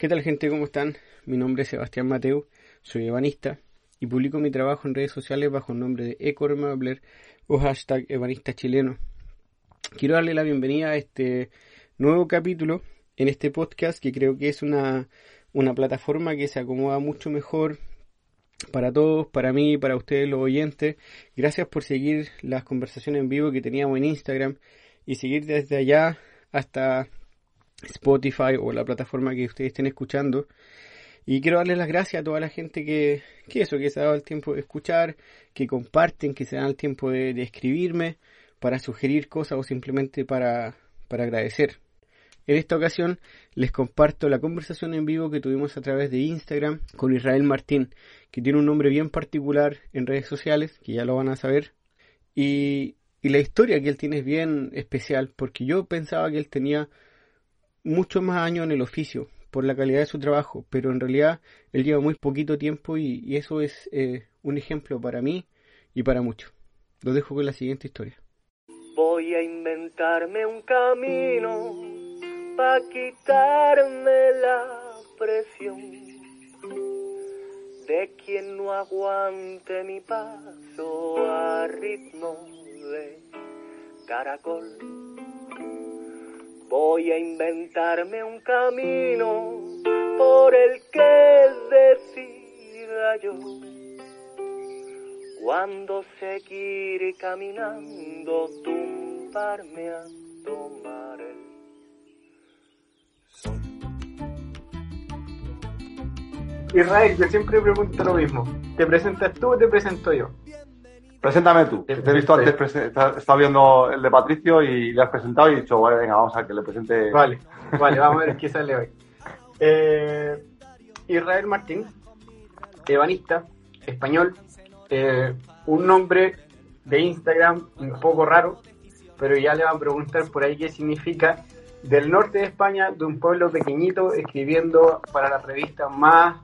¿Qué tal gente? ¿Cómo están? Mi nombre es Sebastián Mateu, soy ebanista y publico mi trabajo en redes sociales bajo el nombre de Ecormabler o hashtag ebanista chileno. Quiero darle la bienvenida a este nuevo capítulo en este podcast que creo que es una, una plataforma que se acomoda mucho mejor para todos, para mí, para ustedes los oyentes. Gracias por seguir las conversaciones en vivo que teníamos en Instagram y seguir desde allá hasta Spotify o la plataforma que ustedes estén escuchando. Y quiero darles las gracias a toda la gente que, que eso, que se ha dado el tiempo de escuchar, que comparten, que se dan el tiempo de, escribirme para sugerir cosas o simplemente para, para agradecer. En esta ocasión les comparto la conversación en vivo que tuvimos a través de Instagram con Israel Martín, que tiene un nombre bien particular en redes sociales, que ya lo van a saber. Y, y la historia que él tiene es bien especial, porque yo pensaba que él tenía mucho más años en el oficio por la calidad de su trabajo, pero en realidad él lleva muy poquito tiempo y, y eso es eh, un ejemplo para mí y para muchos. Lo dejo con la siguiente historia. Voy a inventarme un camino para quitarme la presión de quien no aguante mi paso a ritmo de caracol. Voy a inventarme un camino por el que decida yo cuando seguir caminando, tumbarme a tomar el sol. Israel, yo siempre pregunto lo mismo. ¿Te presentas tú o te presento yo? Preséntame tú. Te he visto antes, estaba viendo el de Patricio y le has presentado y he dicho, bueno, venga, vamos a que le presente. Vale, vale, vamos a ver qué sale hoy. Eh, Israel Martín, ebanista, español, eh, un nombre de Instagram un poco raro, pero ya le van a preguntar por ahí qué significa. Del norte de España, de un pueblo pequeñito, escribiendo para la revista más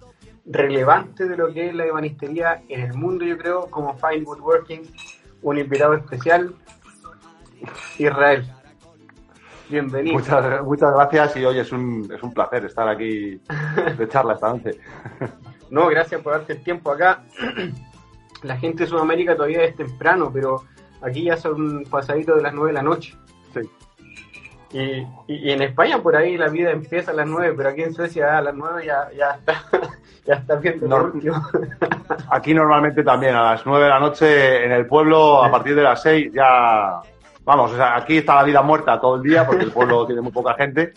relevante de lo que es la ebanistería en el mundo, yo creo, como Fine Woodworking, un invitado especial, Israel. Bienvenido. Muchas, muchas gracias y hoy es un, es un placer estar aquí de charla esta noche. No, gracias por darte el tiempo acá. La gente de Sudamérica todavía es temprano, pero aquí ya son pasaditos de las 9 de la noche. Sí. Y, y- y en España por ahí la vida empieza a las 9, pero aquí en Suecia a las 9 ya, ya está, ya está viendo No. Aquí normalmente también a las 9 de la noche en el pueblo, a partir de las 6 ya... Vamos, o sea, aquí está la vida muerta todo el día porque el pueblo tiene muy poca gente.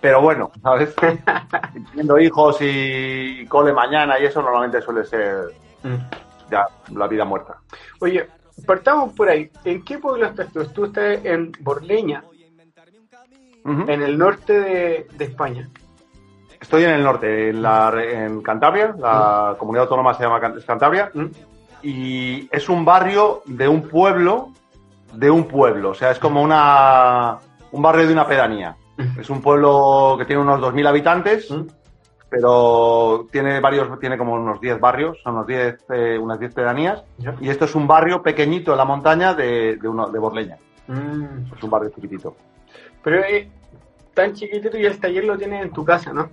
Pero bueno, ¿sabes? Teniendo hijos y cole mañana y eso normalmente suele ser ya la vida muerta. Oye, partamos por ahí. ¿En qué pueblo estás tú? Tú estás en Borleña, en el norte de, de España. Estoy en el norte, en, la, en Cantabria, la comunidad autónoma se llama Cantabria, ¿Mm? y es un barrio de un pueblo, de un pueblo, o sea, es como una, un barrio de una pedanía. Es un pueblo que tiene unos 2.000 habitantes, ¿Mm? pero tiene varios, tiene como unos 10 barrios, son unos 10, eh, unas 10 pedanías, y esto es un barrio pequeñito en la montaña de, de, uno, de Borleña, Mm. es un barrio chiquitito. Pero eh, tan chiquitito y el taller lo tienes en tu casa, ¿no?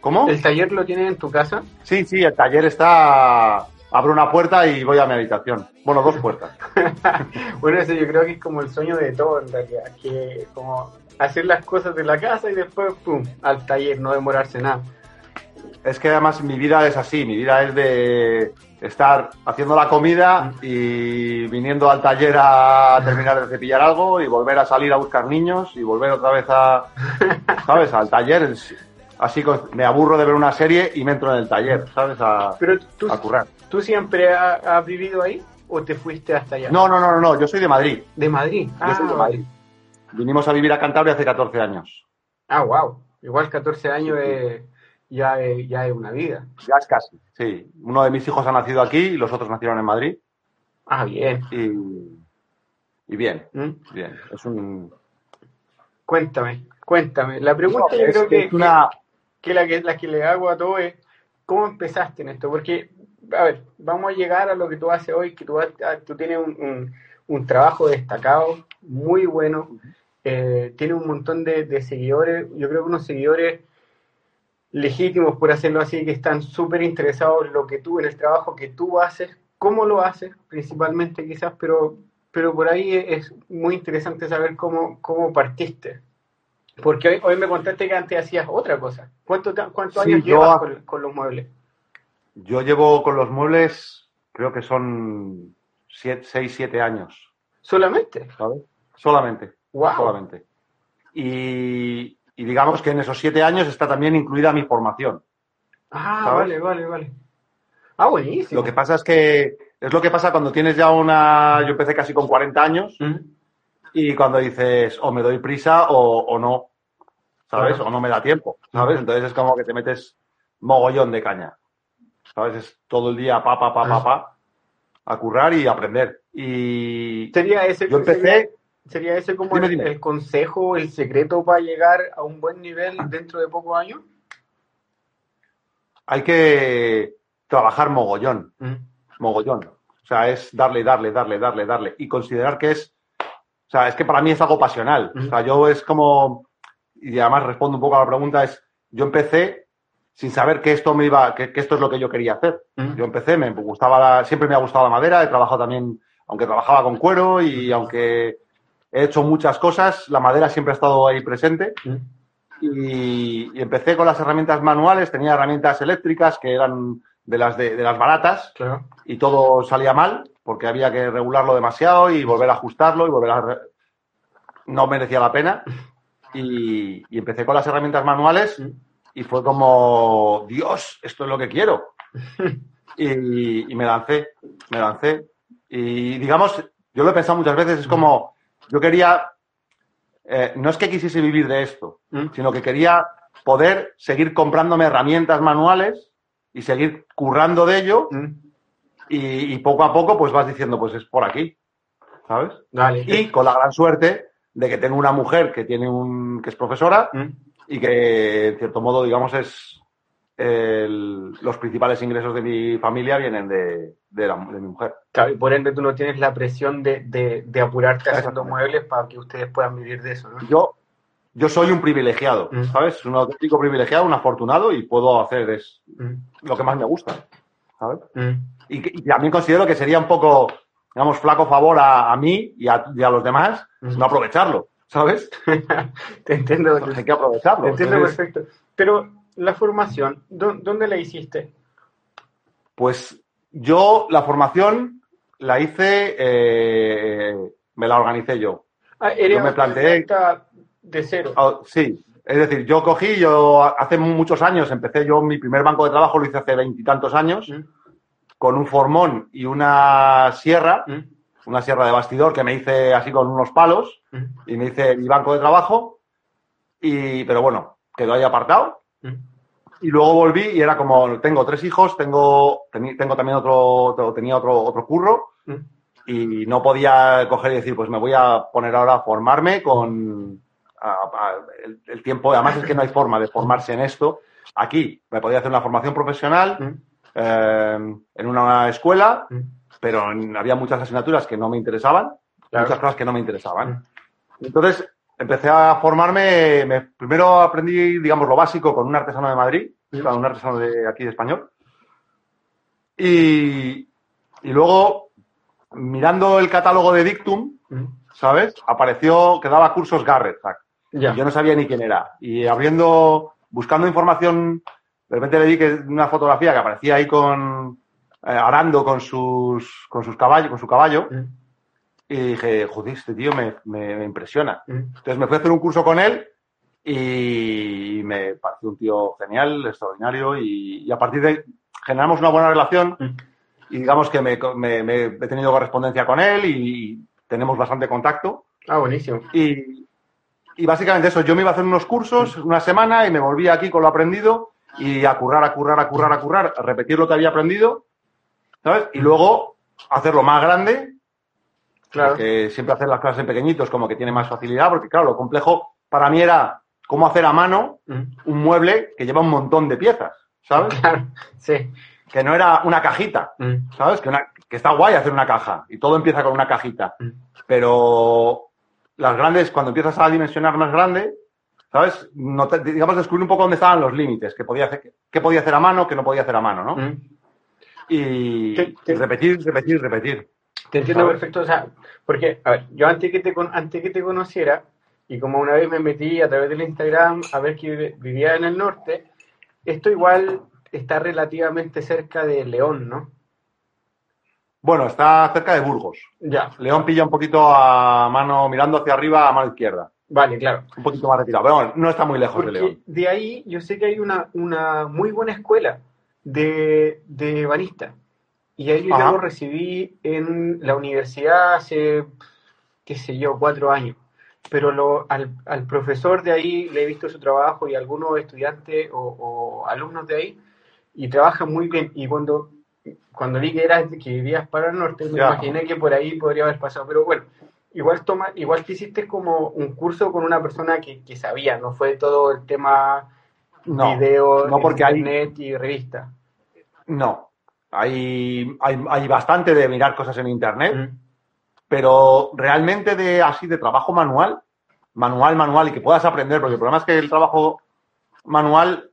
¿Cómo? ¿El taller lo tienes en tu casa? Sí, sí, el taller está. Abro una puerta y voy a mi habitación. Bueno, dos puertas. bueno, eso yo creo que es como el sueño de todo en realidad, que como hacer las cosas de la casa y después, pum, al taller, no demorarse nada. Es que además mi vida es así, mi vida es de estar haciendo la comida y viniendo al taller a terminar de cepillar algo y volver a salir a buscar niños y volver otra vez a, ¿sabes? Al taller. Así que me aburro de ver una serie y me entro en el taller, ¿sabes? A, Pero tú, a currar. ¿tú siempre ha- has vivido ahí o te fuiste hasta allá? No, no, no, no, no, yo soy de Madrid. ¿De Madrid? Yo soy de Madrid. Vinimos a vivir a Cantabria hace 14 años. Ah, wow. Igual 14 años es- ya, es, ya es una vida. Ya es casi. Sí, uno de mis hijos ha nacido aquí y los otros nacieron en Madrid. Ah, bien. Y, y bien, ¿Mm? bien. Es un. Cuéntame, cuéntame. La pregunta No, yo es- creo que, es una. que la que la que le hago a todo es cómo empezaste en esto, porque a ver, vamos a llegar a lo que tú haces hoy, que tú, tú tienes un, un- un trabajo destacado, muy bueno, eh, tiene un montón de, de seguidores, yo creo que unos seguidores legítimos, por hacerlo así, que están súper interesados en lo que tú, en el trabajo que tú haces, cómo lo haces, principalmente quizás, pero, pero por ahí es muy interesante saber cómo, cómo partiste. Porque hoy, hoy me contaste que antes hacías otra cosa. ¿Cuánto, te- cuántos Sí, años llevas con, con los muebles? Yo llevo con los muebles, creo que son 6, 7 años, ¿Solamente? ¿sabes? Solamente. Wow. Solamente. Y, y digamos que en esos 7 años está también incluida mi formación. Ah, ¿Sabes? vale, vale, vale. Ah, buenísimo. Lo que pasa es que es lo que pasa cuando tienes ya una. Yo empecé casi con 40 años y cuando dices o me doy prisa o, o no, ¿sabes? Claro. O no me da tiempo, ¿sabes? Entonces es como que te metes mogollón de caña, ¿sabes? Es todo el día pa, pa, pa, pa, pa, a currar y aprender. Y Sería ese, yo empecé, sería, sería ese como Dime, el, dime. el consejo, el secreto para llegar a un buen nivel dentro de pocos años. hay que trabajar mogollón, Mm. mogollón. O sea, es darle, darle, darle, darle, darle. Y considerar que es. O sea, es que para mí es algo pasional. O sea, yo es como. Y además respondo un poco a la pregunta: es. Yo empecé sin saber que esto me iba. que, que esto es lo que yo quería hacer. Mm. Yo empecé, me gustaba la- siempre me ha gustado la madera, he trabajado también, aunque trabajaba con cuero y aunque he hecho muchas cosas, la madera siempre ha estado ahí presente. Mm. Y, y empecé con las herramientas manuales, tenía herramientas eléctricas que eran de las, de, de las baratas Claro. y todo salía mal porque había que regularlo demasiado y volver a ajustarlo y volver a... No merecía la pena. Y, y empecé con las herramientas manuales y fue como, Dios, esto es lo que quiero. Y, y me lancé, me lancé. Y digamos, yo lo he pensado muchas veces, es como, yo quería, eh, no es que quisiese vivir de esto, Mm. sino que quería poder seguir comprándome herramientas manuales y seguir currando de ello Mm. y, y poco a poco pues vas diciendo, pues es por aquí, ¿sabes? Dale. Y con la gran suerte de que tengo una mujer que tiene un, que es profesora Mm. y que en cierto modo, digamos, es el- los principales ingresos de mi familia vienen de, de la- de mi mujer. Claro, y por ende tú no tienes la presión de, de, de apurarte haciendo muebles para que ustedes puedan vivir de eso, ¿no? Yo, yo soy un privilegiado, Mm. ¿sabes? Un auténtico privilegiado, un afortunado y puedo hacer es Mm. lo que más me gusta, ¿sabes? Y, y también considero que sería un poco, digamos, flaco favor a, a mí y a, y a los demás Mm. no aprovecharlo, ¿sabes? Te entiendo. Hay que aprovecharlo. Te entiendo Entonces, perfecto. Pero la formación, ¿dó- ¿dónde la hiciste? Pues yo la formación la hice, eh, me la organicé yo. Ah, eres Yo me planteé- de cero. Ah, sí, es decir, yo cogí, yo hace muchos años empecé yo mi primer banco de trabajo, lo hice hace veintitantos años, Mm. Con un formón y una sierra, Mm. una sierra de bastidor que me hice así con unos palos Mm. y me hice mi banco de trabajo, y, pero bueno, quedó ahí apartado. Mm. Y luego volví y era como, tengo tres hijos, tengo, tengo también otro, tenía otro, otro curro y no podía coger y decir, pues me voy a poner ahora a formarme con a- a- el, el tiempo. Además es que no hay forma de formarse en esto. Aquí me podía hacer una formación profesional. Eh, en una escuela, Mm. pero había muchas asignaturas que no me interesaban, Claro. muchas cosas que no me interesaban. Entonces empecé a formarme, me- primero aprendí, digamos, lo básico con un artesano de Madrid, con un artesano de aquí de español, y, y luego mirando el catálogo de Dictum, Mm. ¿sabes? Apareció que daba cursos Garrett. Hack. Ya. Y Yo no sabía ni quién era. Y abriendo, buscando información, de repente le vi que una fotografía que aparecía ahí con eh, arando con sus con sus caballos, con su caballo, Mm. y dije, joder, este tío me, me- me impresiona. Mm. Entonces me fui a hacer un curso con él y me pareció un tío genial, extraordinario, y, y a partir de ahí generamos una buena relación Mm. y digamos que me, me- me he tenido correspondencia con él y tenemos bastante contacto. Ah, buenísimo. Y, y básicamente eso, yo me iba a hacer unos cursos una semana y me volvía aquí con lo aprendido y a currar, a currar, a currar, a currar, a repetir lo que había aprendido, ¿sabes? Y luego hacerlo más grande, Claro. porque siempre hacer las clases en pequeñitos como que tiene más facilidad, porque claro, lo complejo para mí era cómo hacer a mano un mueble que lleva un montón de piezas, ¿sabes? Claro. Sí. Que no era una cajita. ¿sabes? Que, una- que está guay hacer una caja y todo empieza con una cajita. Pero las grandes, cuando empiezas a dimensionar más grande, ¿sabes? No te- digamos, descubrir un poco dónde estaban los límites, qué podía hacer, qué podía hacer a mano, qué no podía hacer a mano, ¿no? Mm. Y, Te- te- y repetir, repetir, repetir. Te entiendo ¿Sabes? perfecto, o sea, porque, a ver, yo antes que te, con- antes que te conociera, y como una vez me metí a través del Instagram a ver que vivía en el norte, esto igual está relativamente cerca de León, ¿no? Bueno, está cerca de Burgos. Ya, León pilla un poquito a mano, mirando hacia arriba a mano izquierda. Vale, claro. Un poquito más retirado. Pero bueno, no está muy lejos de Porque León. de ahí yo sé que hay una, una muy buena escuela de, de banista. Y ahí yo lo recibí en la universidad hace, qué sé yo, cuatro años. Pero lo, al, al profesor de ahí le he visto su trabajo y algunos estudiantes o, o alumnos de ahí y trabajan muy bien. Y cuando, cuando vi que, eras, que vivías para el norte, me Ya. imaginé que por ahí podría haber pasado. Pero bueno, igual toma, igual que hiciste como un curso con una persona que, que sabía, no fue todo el tema No, video, no porque hay- internet y revista. No. Hay, hay, hay bastante de mirar cosas en internet, Mm. pero realmente de así de trabajo manual, manual, manual, y que puedas aprender, porque el problema es que el trabajo manual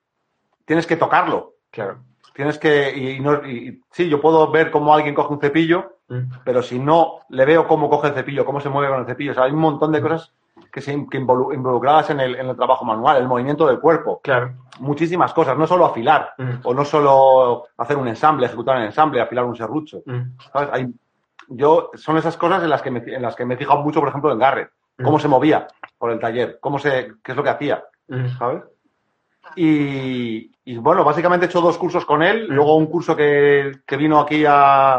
tienes que tocarlo. Claro. Tienes que, y, no- y- sí, yo puedo ver cómo alguien coge un cepillo, Mm. pero si no le veo cómo coge el cepillo, cómo se mueve con el cepillo, o sea, hay un montón de cosas que se que involu- involucradas en el, en el trabajo manual, el movimiento del cuerpo, Claro. muchísimas cosas, no solo afilar, Mm. o no solo hacer un ensamble, ejecutar un ensamble, afilar un serrucho. Mm. ¿sabes? Hay, yo, son esas cosas en las, que me, en las que me he fijado mucho, por ejemplo, en Garrett. Cómo Mm. se movía por el taller, cómo se, qué es lo que hacía. ¿sabes? Y, y, bueno, básicamente he hecho dos cursos con él, Mm. luego un curso que, que vino aquí a,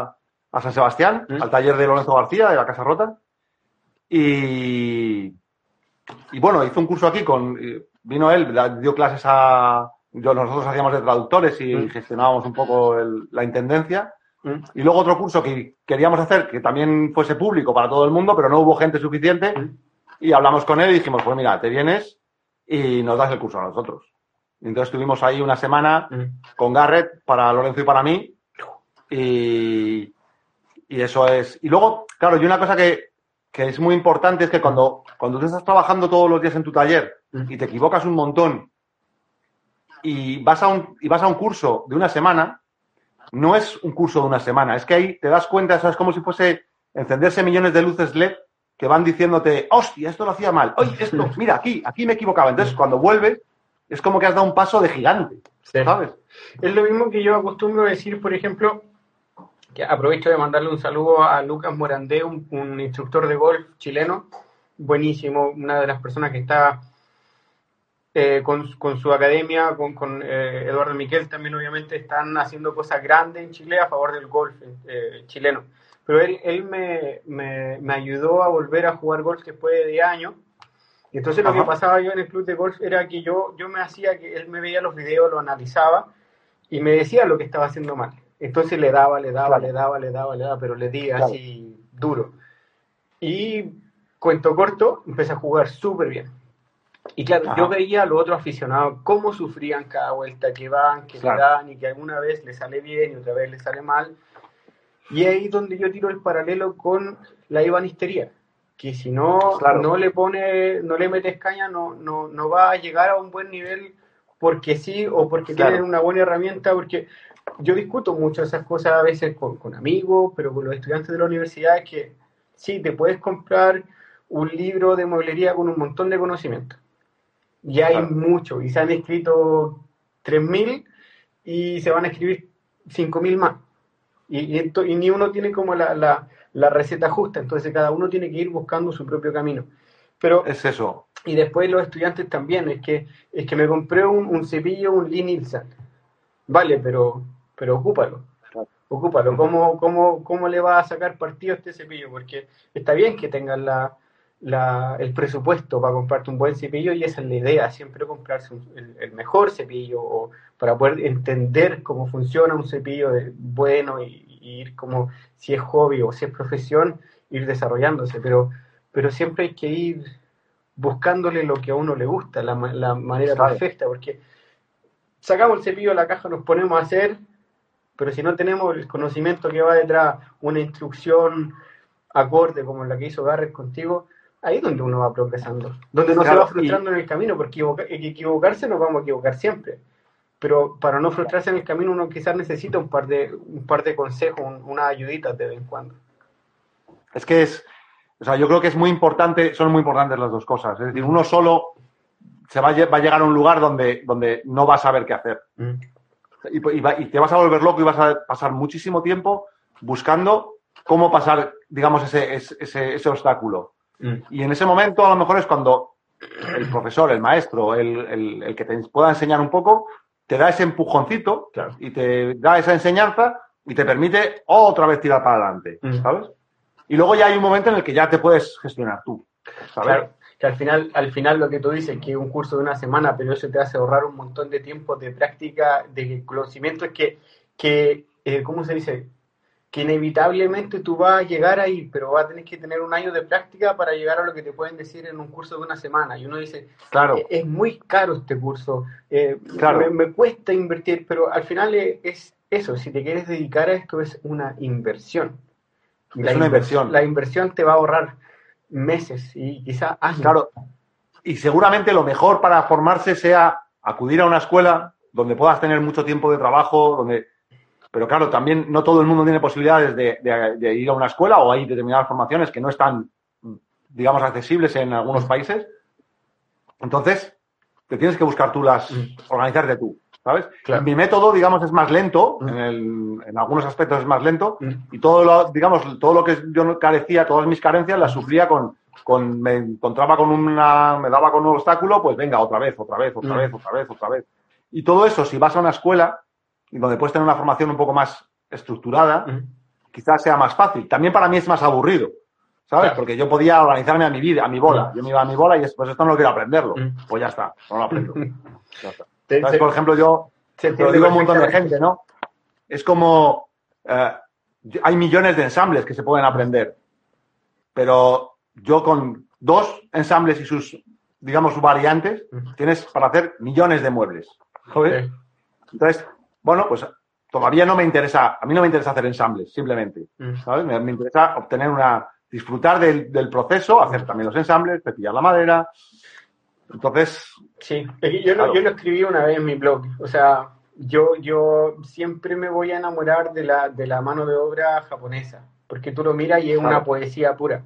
a San Sebastián, Mm. al taller de Lorenzo García, de la Casa Rota. Y, y bueno, hizo un curso aquí con. Vino él, dio clases a. Yo, nosotros hacíamos de traductores y Mm. gestionábamos un poco el- la intendencia. Y luego otro curso que queríamos hacer que también fuese público para todo el mundo, pero no hubo gente suficiente. Y hablamos con él y dijimos, pues mira, te vienes y nos das el curso a nosotros. Entonces estuvimos ahí una semana Mm. con Garrett para Lorenzo y para mí. Y, y eso es. Y luego, claro, y una cosa que, que es muy importante es que cuando, cuando tú estás trabajando todos los días en tu taller Mm. y te equivocas un montón y vas a un, y vas a un curso de una semana, no es un curso de una semana, es que ahí te das cuenta, eso es como si fuese encenderse millones de luces LED que van diciéndote, hostia, esto lo hacía mal, oye, esto, mira, aquí, aquí me equivocaba. Entonces, cuando vuelves, es como que has dado un paso de gigante, Sí. ¿sabes? Es lo mismo que yo acostumbro a decir, por ejemplo, que aprovecho de mandarle un saludo a Lucas Morandé, un, un instructor de golf chileno, buenísimo, una de las personas que está eh, con, con su academia, con, con, eh, Eduardo Miquel también obviamente están haciendo cosas grandes en Chile a favor del golf eh, chileno. Pero él, él me, me, me ayudó a volver a jugar golf después de 10 años. Y entonces lo Ajá. que pasaba yo en el club de golf era que yo, yo me hacía que él me veía los videos, lo analizaba y me decía lo que estaba haciendo mal. Entonces le daba, le daba, Claro. le daba, le daba, le daba, pero le di Claro. así duro. Y cuento corto, empecé a jugar súper bien. Y claro, Ajá. yo veía a los otros aficionados cómo sufrían cada vuelta que van, que Claro. le dan y que alguna vez les sale bien y otra vez les sale mal. Y ahí donde yo tiro el paralelo con la ibanistería, que si no, Claro. no le pone, no le metes caña, no, no, no va a llegar a un buen nivel porque sí o porque Claro. tienen una buena herramienta, porque yo discuto mucho esas cosas a veces con, con amigos, pero con los estudiantes de la universidad que sí, te puedes comprar un libro de mueblería con un montón de conocimiento. Y hay Claro. mucho, y se han escrito 3.000 y se van a escribir 5.000 más. Y, y, ento- y ni uno tiene como la, la, la receta justa, entonces cada uno tiene que ir buscando su propio camino. Pero, Es eso. y después los estudiantes también, es que, es que me compré un, un cepillo, un Lee Nielsen. Vale, pero, pero ocúpalo. Ocúpalo. ¿Cómo, cómo, ¿Cómo le va a sacar partido a este cepillo? Porque está bien que tengas la, la- el presupuesto para comprarte un buen cepillo y esa es la idea, siempre comprarse un- el, el mejor cepillo o para poder entender cómo funciona un cepillo de- bueno y, y ir como si es hobby o si es profesión, ir desarrollándose, pero, pero siempre hay que ir buscándole lo que a uno le gusta, la, ma- la manera perfecta, porque sacamos el cepillo de la caja, nos ponemos a hacer, pero si no tenemos el conocimiento que va detrás, una instrucción acorde como la que hizo Garrett contigo, ahí es donde uno va progresando, donde no Claro, se va frustrando en el camino, porque equivoca- equivocarse nos vamos a equivocar siempre. Pero para no frustrarse en el camino uno quizás necesita un par de, un par de consejos, un- unas ayuditas de vez en cuando. Es que es, o sea, yo creo que es muy importante, son muy importantes las dos cosas. Es decir, uno solo se va a, lle- va a llegar a un lugar donde, donde no va a saber qué hacer. Y, y va- y te vas a volver loco y vas a pasar muchísimo tiempo buscando cómo pasar, digamos, ese, ese, ese- ese obstáculo. Y en ese momento a lo mejor es cuando el profesor, el maestro, el, el- el que te pueda enseñar un poco, te da ese empujoncito Claro. y te da esa enseñanza y te permite otra vez tirar para adelante, Mm. ¿sabes? Y luego ya hay un momento en el que ya te puedes gestionar tú, ¿sabes? Claro, que al final, al final lo que tú dices, que es un curso de una semana, pero eso te hace ahorrar un montón de tiempo de práctica, de conocimientos que, que eh, ¿cómo se dice? Que inevitablemente tú vas a llegar ahí, pero vas a tener que tener un año de práctica para llegar a lo que te pueden decir en un curso de una semana. Y uno dice, Claro, "Eh, es muy caro este curso, eh, Claro. me, me cuesta invertir, pero al final es, es eso, si te quieres dedicar a esto es una inversión. Y Es la una inver- inversión. La inversión te va a ahorrar meses y quizás años. claro. Y seguramente lo mejor para formarse sea acudir a una escuela donde puedas tener mucho tiempo de trabajo, donde... Pero claro, también no todo el mundo tiene posibilidades de, de- de ir a una escuela o hay determinadas formaciones que no están, digamos, accesibles en algunos países. Entonces, te tienes que buscar tú las, organizarte tú, ¿sabes? Claro. Mi método, digamos, es más lento, Mm. en, el- en algunos aspectos es más lento, Mm. y todo lo, digamos, todo lo que yo carecía, todas mis carencias las sufría con, con, me encontraba con una, me daba con un obstáculo, pues venga, otra vez, otra vez, otra Mm. vez, otra vez, otra vez. Y todo eso, si vas a una escuela, y donde puedes tener una formación un poco más estructurada, quizás sea más fácil. También para mí es más aburrido, ¿sabes? Claro. Porque yo podía organizarme a mi vida, a mi bola. Yo me iba a mi bola y después esto no quiero aprenderlo. Pues ya está, no lo aprendo. Te- Por ejemplo, yo te lo digo a un montón de gente, ¿no? Es como eh, hay millones de ensambles que se pueden aprender, pero yo con dos ensambles y sus, digamos, sus variantes, tienes para hacer millones de muebles. Sí. Entonces, bueno, pues todavía no me interesa, a mí no me interesa hacer ensambles, simplemente, Mm. ¿sabes? Me, me interesa obtener una, disfrutar del, del proceso, hacer también los ensambles, cepillar la madera. Entonces, Sí, yo, lo, Claro. yo lo escribí una vez en mi blog. O sea, yo, yo siempre me voy a enamorar de la, de la mano de obra japonesa, porque tú lo miras y es una poesía pura.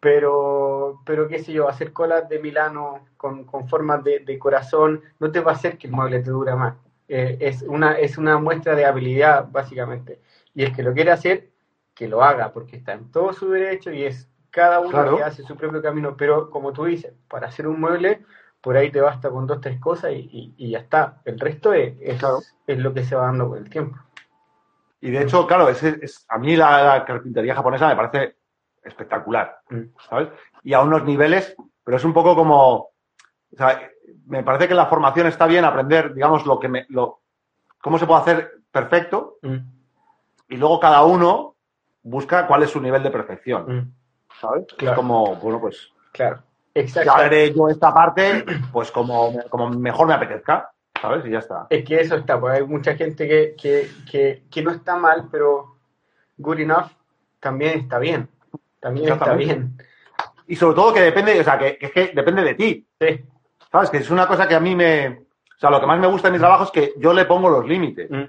Pero, pero qué sé yo, hacer colas de Milano con, con formas de, de corazón no te va a hacer que el mueble te dure más. Eh, es, una, es una muestra de habilidad, básicamente. Y el que lo quiere hacer, que lo haga, porque está en todo su derecho y es cada uno Claro. que hace su propio camino. Pero como tú dices, para hacer un mueble, por ahí te basta con dos, tres cosas y, y- y ya está. El resto es, es, Claro. es lo que se va dando con el tiempo. y de hecho, claro, es, es- a mí la, la carpintería japonesa me parece espectacular, Mm. ¿sabes? Y a unos niveles, pero es un poco como, o sea, me parece que la formación está bien aprender, digamos, lo que me, lo, cómo se puede hacer perfecto Mm, y luego cada uno busca cuál es su nivel de perfección, mm, ¿sabes? Claro. Es como, bueno, pues claro, ya exacto. haré yo esta parte, pues como, como mejor me apetezca, ¿sabes? Y ya está. Es que eso está, pues hay mucha gente que, que, que, que no está mal, pero good enough también está bien. También está bien. Y sobre todo que depende, o sea, que, que es que depende de ti, Sí. ¿Sabes? Que es una cosa que a mí me, o sea, lo que más me gusta de mi trabajo es que yo le pongo los límites. Mm,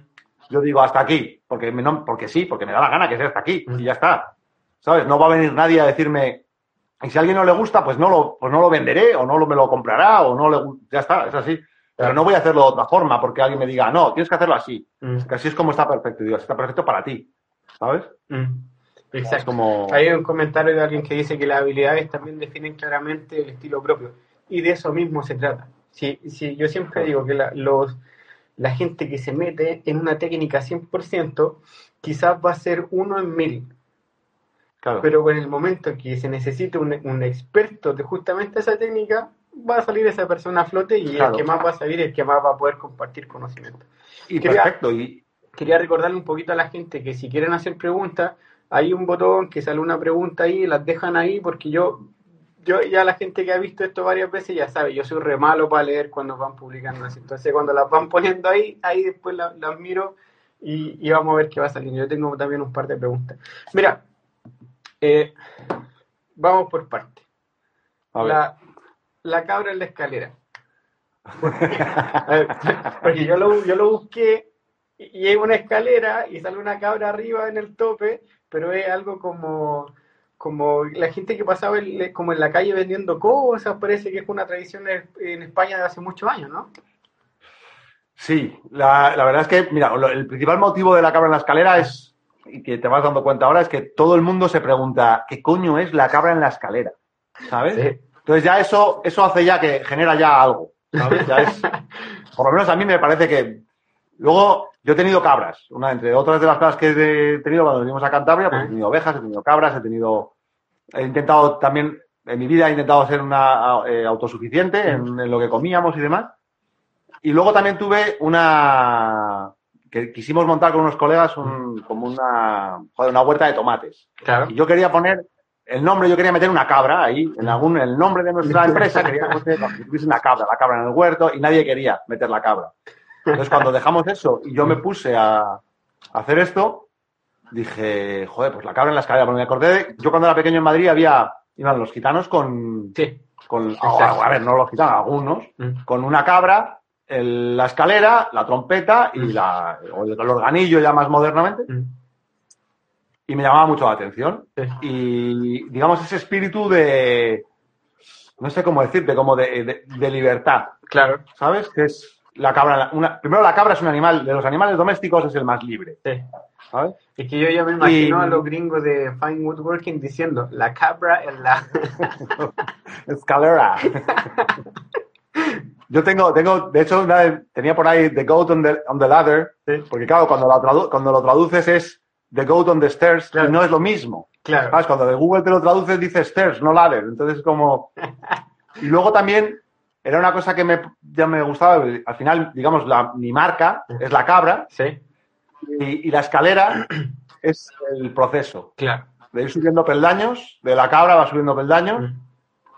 Yo digo hasta aquí, porque, me- no, porque sí, porque me da la gana que sea hasta aquí Mm. y ya está. ¿Sabes? No va a venir nadie a decirme, y si a alguien no le gusta, pues no lo, pues no lo venderé o no lo, me lo comprará o no le ya está, es así. Pero no voy a hacerlo de otra forma porque alguien me diga, no, tienes que hacerlo así. mm, Que así es como está perfecto. Digo, está perfecto para ti. ¿Sabes? mm. Exacto. como... Hay un comentario de alguien que dice que las habilidades también definen claramente el estilo propio. Y de eso mismo se trata. Sí, sí, yo siempre digo que la, los, la gente que se mete en una técnica 100%, quizás va a ser uno en mil. Claro. Pero en el momento que se necesite un, un experto de justamente esa técnica, va a salir esa persona a flote y Claro. el que más va a salir es el que más va a poder compartir conocimiento. y quería- perfecto. Y, Quería recordarle un poquito a la gente que si quieren hacer preguntas, hay un botón que sale una pregunta ahí, las dejan ahí porque yo, yo ya la gente que ha visto esto varias veces ya sabe, yo soy re malo para leer cuando van publicando así. Entonces cuando las van poniendo ahí, ahí después la- las miro y, y vamos a ver qué va saliendo. Yo tengo también un par de preguntas. Mira, eh, vamos por parte. La, la cabra en la escalera. Ver, Porque yo lo, yo lo busqué y hay una escalera y sale una cabra arriba en el tope, pero es algo como, como la gente que pasaba en- como en la calle vendiendo cosas, parece que es una tradición en, en España de hace muchos años, ¿no? Sí, la, la verdad es que, mira, lo- el principal motivo de la cabra en la escalera es, y que te vas dando cuenta ahora, es que todo el mundo se pregunta, ¿qué coño es la cabra en la escalera? ¿Sabes? Sí. Entonces ya eso, eso hace ya que genera ya algo, ¿sabes? Ya es, por lo menos a mí me parece que, luego, yo he tenido cabras, una entre otras de las cabras que he tenido cuando venimos a Cantabria, pues he tenido ovejas, he tenido cabras, he tenido, he intentado también, en mi vida he intentado ser una eh, autosuficiente en, en lo que comíamos y demás. Y luego también tuve una que quisimos montar con unos colegas un- como una, joder, una huerta de tomates. Claro. Y yo quería poner el nombre, yo quería meter una cabra ahí, en algún, el nombre de nuestra empresa, quería que una cabra, la cabra en el huerto, y nadie quería meter la cabra. Entonces, cuando dejamos eso y yo me puse a, a hacer esto, dije, joder, pues la cabra en la escalera. Porque me acordé de, yo cuando era pequeño en Madrid había, iban los gitanos con, Sí. con Exacto. a ver, no los gitanos, algunos, Mm. con una cabra, el- la escalera, la trompeta y la, o el, el organillo ya más modernamente, Mm. y me llamaba mucho la atención. Sí. Y digamos ese espíritu de, no sé cómo decirte, como de, de- de libertad, Claro. ¿sabes? Que es la cabra, una, primero la cabra es un animal, de los animales domésticos es el más libre, Sí. ¿sabes? Es que yo ya me imagino Y- a los gringos de Fine Woodworking diciendo la cabra en la. Escalera. Yo tengo, tengo, de hecho, una tenía por ahí The Goat on the, on the Ladder, Sí. porque claro, cuando lo, tradu- cuando lo traduces es The Goat on the Stairs Claro. y no es lo mismo. Claro. ¿Sabes? Cuando de Google te lo traduces dice Stairs, no Ladder. Entonces es como... Y luego también era una cosa que me, ya me gustaba, al final, digamos, la, mi marca es la cabra Sí. y, y la escalera es el proceso Claro. de ir subiendo peldaños, de la cabra va subiendo peldaños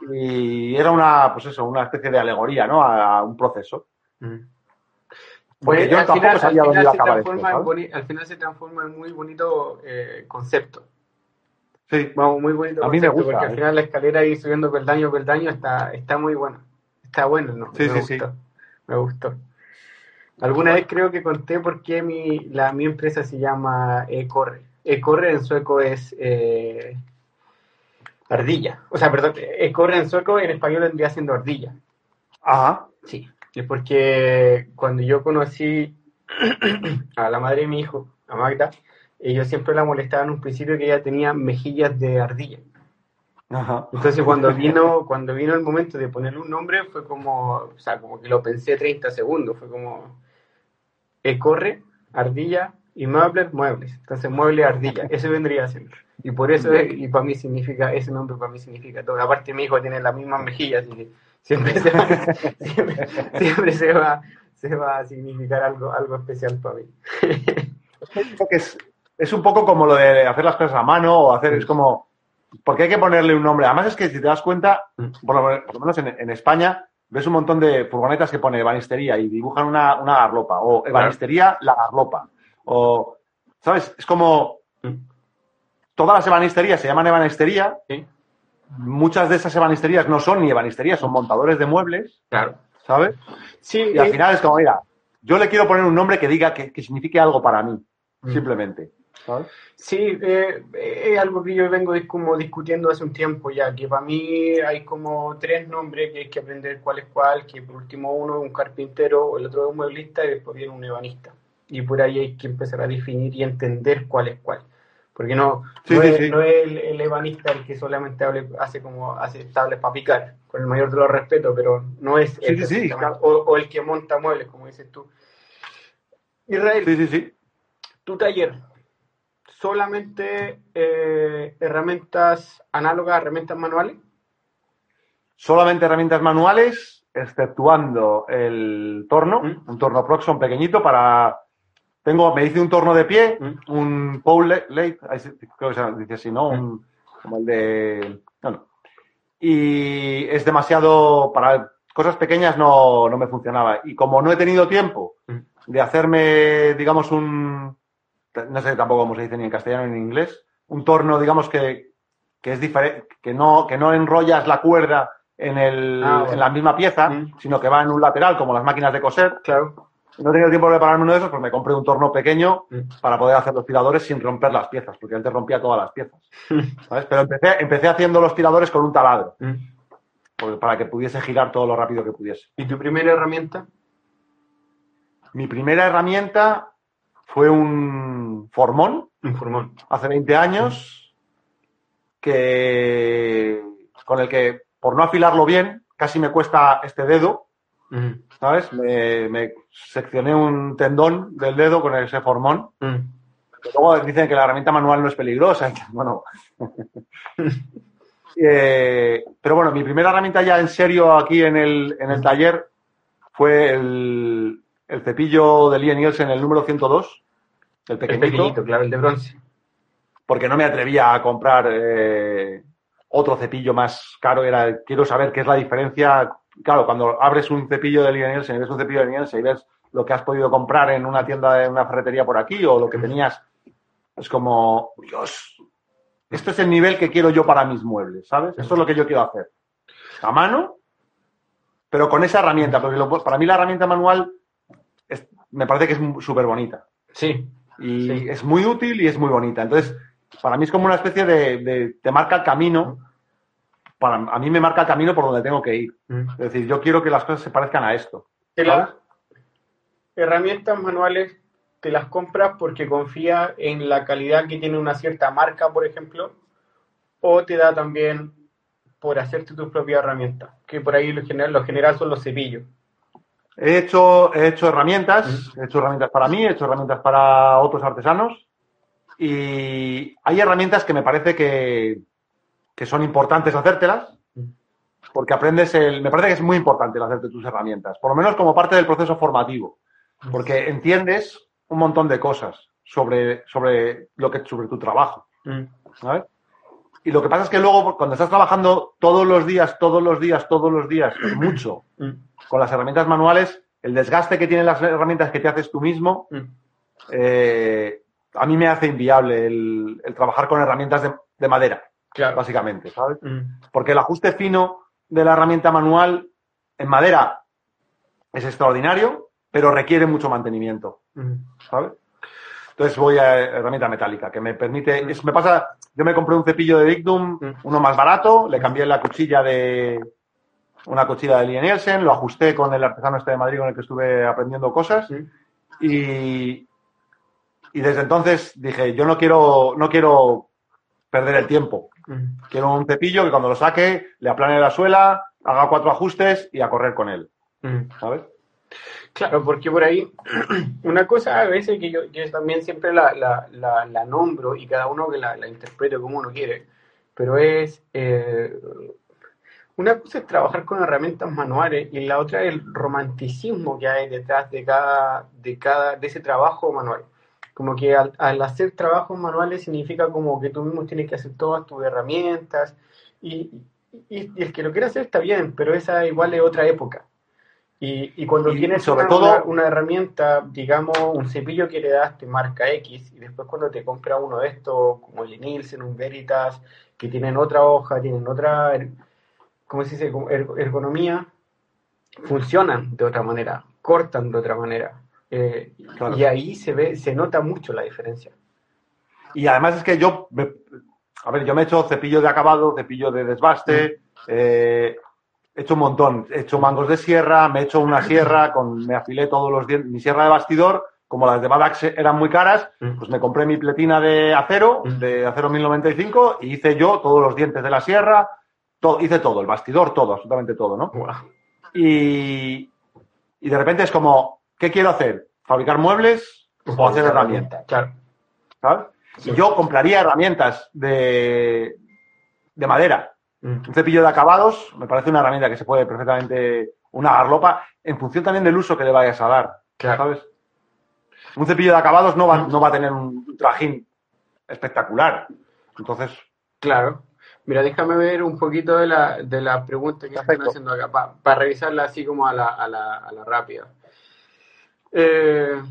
Mm. y era una, pues eso, una especie de alegoría, ¿no? A, a un proceso. Mm. Porque Pues yo al tampoco final, al sabía dónde iba a se acabar esto, transforma en ¿sabes? boni- al final se transforma en muy bonito eh, concepto. Sí, Vamos, muy bonito A mí me concepto, gusta, porque eh. al final la escalera ir subiendo peldaño peldaño está, está muy bueno. Está bueno, ¿no? Sí, me sí, gustó. Me gustó. Alguna vez creo que conté por qué mi, la, mi empresa se llama E-Corre. E-Corre en sueco es eh, ardilla. O sea, perdón, E-Corre en sueco en español vendría siendo ardilla. Ajá. Sí. Es porque cuando yo conocí a la madre de mi hijo, a Magda, ellos siempre la molestaban en un principio que ella tenía mejillas de ardilla. Ajá. Entonces cuando vino, cuando vino el momento de ponerle un nombre fue como, o sea, como que lo pensé 30 segundos, fue como e corre, ardilla y muebles, muebles. Entonces mueble, ardilla, eso vendría a ser. Y por eso, es- y para mí significa, ese nombre para mí significa todo. Aparte mi hijo tiene las mismas mejillas, así que siempre se va, siempre, siempre se va, se va a significar algo, algo especial para mí. Es, es un poco como lo de hacer las cosas a mano o hacer, es como, porque hay que ponerle un nombre. Además es que si te das cuenta, por lo, por lo menos en, en España, ves un montón de furgonetas que pone ebanistería y dibujan una, una garlopa, o ebanistería la garlopa, o, ¿sabes? Es como, todas las ebanisterías se llaman ebanistería, Sí. muchas de esas ebanisterías no son ni ebanisterías, son montadores de muebles, Claro. ¿sabes? Sí, Y al eh, final es como, mira, yo le quiero poner un nombre que diga que, que signifique algo para mí, Mm. simplemente. ¿Sabes? Sí, eh, es algo que yo vengo como discutiendo hace un tiempo ya, que para mí hay como tres nombres que hay que aprender cuál es cuál, que por último uno es un carpintero, el otro es un mueblista y después viene un ebanista. Y por ahí hay que empezar a definir y entender cuál es cuál. Porque no, Sí, no, sí, es, sí. no es el, el ebanista el que solamente hable- hace como hace tablas para picar, con el mayor de los respetos, pero no es el claro. o, o el que monta muebles, como dices tú. Israel, Sí, sí, sí. tu taller, solamente eh, herramientas análogas, herramientas manuales. Solamente herramientas manuales, exceptuando el torno, Mm. un torno Proxon pequeñito para... Tengo, me hice un torno de pie, Mm. un pole late, creo que se dice así, ¿no? Un- como el de... No, no. Y es demasiado, para cosas pequeñas no, no me funcionaba. Y como no he tenido tiempo Mm. de hacerme, digamos, un... No sé tampoco cómo se dice ni en castellano ni en inglés. Un torno, digamos, que, que es diferente, que no, que no enrollas la cuerda en, el, Ah, bueno. en la misma pieza, Mm. sino que va en un lateral, como las máquinas de coser. Claro. No he tenido tiempo de prepararme uno de esos, pues me compré un torno pequeño Mm. para poder hacer los tiradores sin romper las piezas, porque antes rompía todas las piezas. ¿sabes? Pero empecé, empecé haciendo los tiradores con un taladro, Mm. pues, para que pudiese girar todo lo rápido que pudiese. ¿Y tu primera herramienta? Mi primera herramienta fue un formón Un formón. hace 20 años que con el que por no afilarlo bien casi me cuesta este dedo, Mm. ¿sabes? Me, me seccioné un tendón del dedo con ese formón. Mm. Luego dicen que la herramienta manual no es peligrosa. y Bueno. Eh, pero bueno, mi primera herramienta ya en serio aquí en el, en el taller fue el, el cepillo de Lee Nielsen, el número 102, el El pequeñito, claro, el de bronce. porque no me atrevía a comprar eh, otro cepillo más caro. Era, quiero saber qué es la diferencia. Claro, cuando abres un cepillo de Nielsen y ves un cepillo de Nielsen y ves lo que has podido comprar en una tienda, en una ferretería por aquí o lo que tenías, es como, Dios, esto es el nivel que quiero yo para mis muebles, ¿sabes? Esto es lo que yo quiero hacer. A mano, pero con esa herramienta, porque lo- para mí la herramienta manual es- me parece que es súper bonita Sí. Y Sí. es muy útil y es muy bonita. Entonces, para mí es como una especie de, de- te marca el camino. Para, a mí me marca el camino por donde tengo que ir. Mm. Es decir, yo quiero que las cosas se parezcan a esto. Las herramientas manuales te las compras porque confía en la calidad que tiene una cierta marca, por ejemplo, o te da también por hacerte tus propias herramientas, que por ahí lo general, lo general son los cepillos. He hecho, he hecho herramientas, he hecho herramientas para mí, he hecho herramientas para otros artesanos y hay herramientas que me parece que, que son importantes hacértelas porque aprendes el... Me parece que es muy importante el hacerte tus herramientas, por lo menos como parte del proceso formativo, porque entiendes un montón de cosas sobre, sobre, lo que, sobre tu trabajo. ¿sabes? Y lo que pasa es que luego, cuando estás trabajando todos los días, todos los días, todos los días, mucho. Con las herramientas manuales, el desgaste que tienen las herramientas que te haces tú mismo, Mm. eh, a mí me hace inviable el, el trabajar con herramientas de, de madera, Claro. básicamente, ¿sabes? Mm. Porque el ajuste fino de la herramienta manual en madera es extraordinario, pero requiere mucho mantenimiento, Mm. ¿sabes? Entonces voy a herramienta metálica, que me permite... es- me pasa... Yo me compré un cepillo de Dictum, Mm. uno más barato, le cambié la cuchilla de... Una cuchilla de Lee Nielsen, lo ajusté con el artesano este de Madrid con el que estuve aprendiendo cosas Mm. y, y desde entonces dije, yo no quiero, no quiero perder el tiempo. Mm. Quiero un cepillo que cuando lo saque le aplane la suela, haga cuatro ajustes y a correr con él, Mm. ¿sabes? Claro, porque por ahí, una cosa a veces que yo, yo también siempre la, la, la, la nombro y cada uno que la, la interprete como uno quiere, pero es, eh, una cosa es trabajar con herramientas manuales y la otra es el romanticismo que hay detrás de cada, de cada, de ese trabajo manual. Como que al, al hacer trabajos manuales significa como que tú mismo tienes que hacer todas tus herramientas y, y, y el que lo quiera hacer está bien, pero esa igual es otra época. Y, y cuando Y tienes sobre una, todo- una- herramienta, digamos, un cepillo que le das te marca X, y después cuando te compras uno de estos, como el Nielsen, un Veritas, que tienen otra hoja, tienen otra, ¿cómo se dice? Como er- ergonomía, funcionan de otra manera, cortan de otra manera. Eh, Claro. Y ahí se ve, se nota mucho la diferencia. Y además es que yo, me- a ver, yo me he hecho cepillo de acabado, cepillo de desbaste, eh, he hecho un montón, he hecho mangos de sierra, me he hecho una sierra, con, me afilé todos los dientes, mi sierra de bastidor, como las de Badax eran muy caras, Mm. pues me compré mi pletina de acero, Mm. de acero 1095, y hice yo todos los dientes de la sierra, hice todo, el bastidor, todo, absolutamente todo, ¿no? Y, y de repente es como, ¿qué quiero hacer? ¿Fabricar muebles o hacer herramientas? Claro. ¿sabes? Y yo compraría herramientas de, de madera. Mm. Un cepillo de acabados me parece una herramienta que se puede perfectamente, una garlopa, en función también del uso que le vayas a dar, Claro. ¿sabes? Un cepillo de acabados no va, no va a tener un trajín espectacular. Entonces, Claro. Mira, déjame ver un poquito de la, de la pregunta que están haciendo acá, para revisarla así como a la, a la, a la rápida. Eh,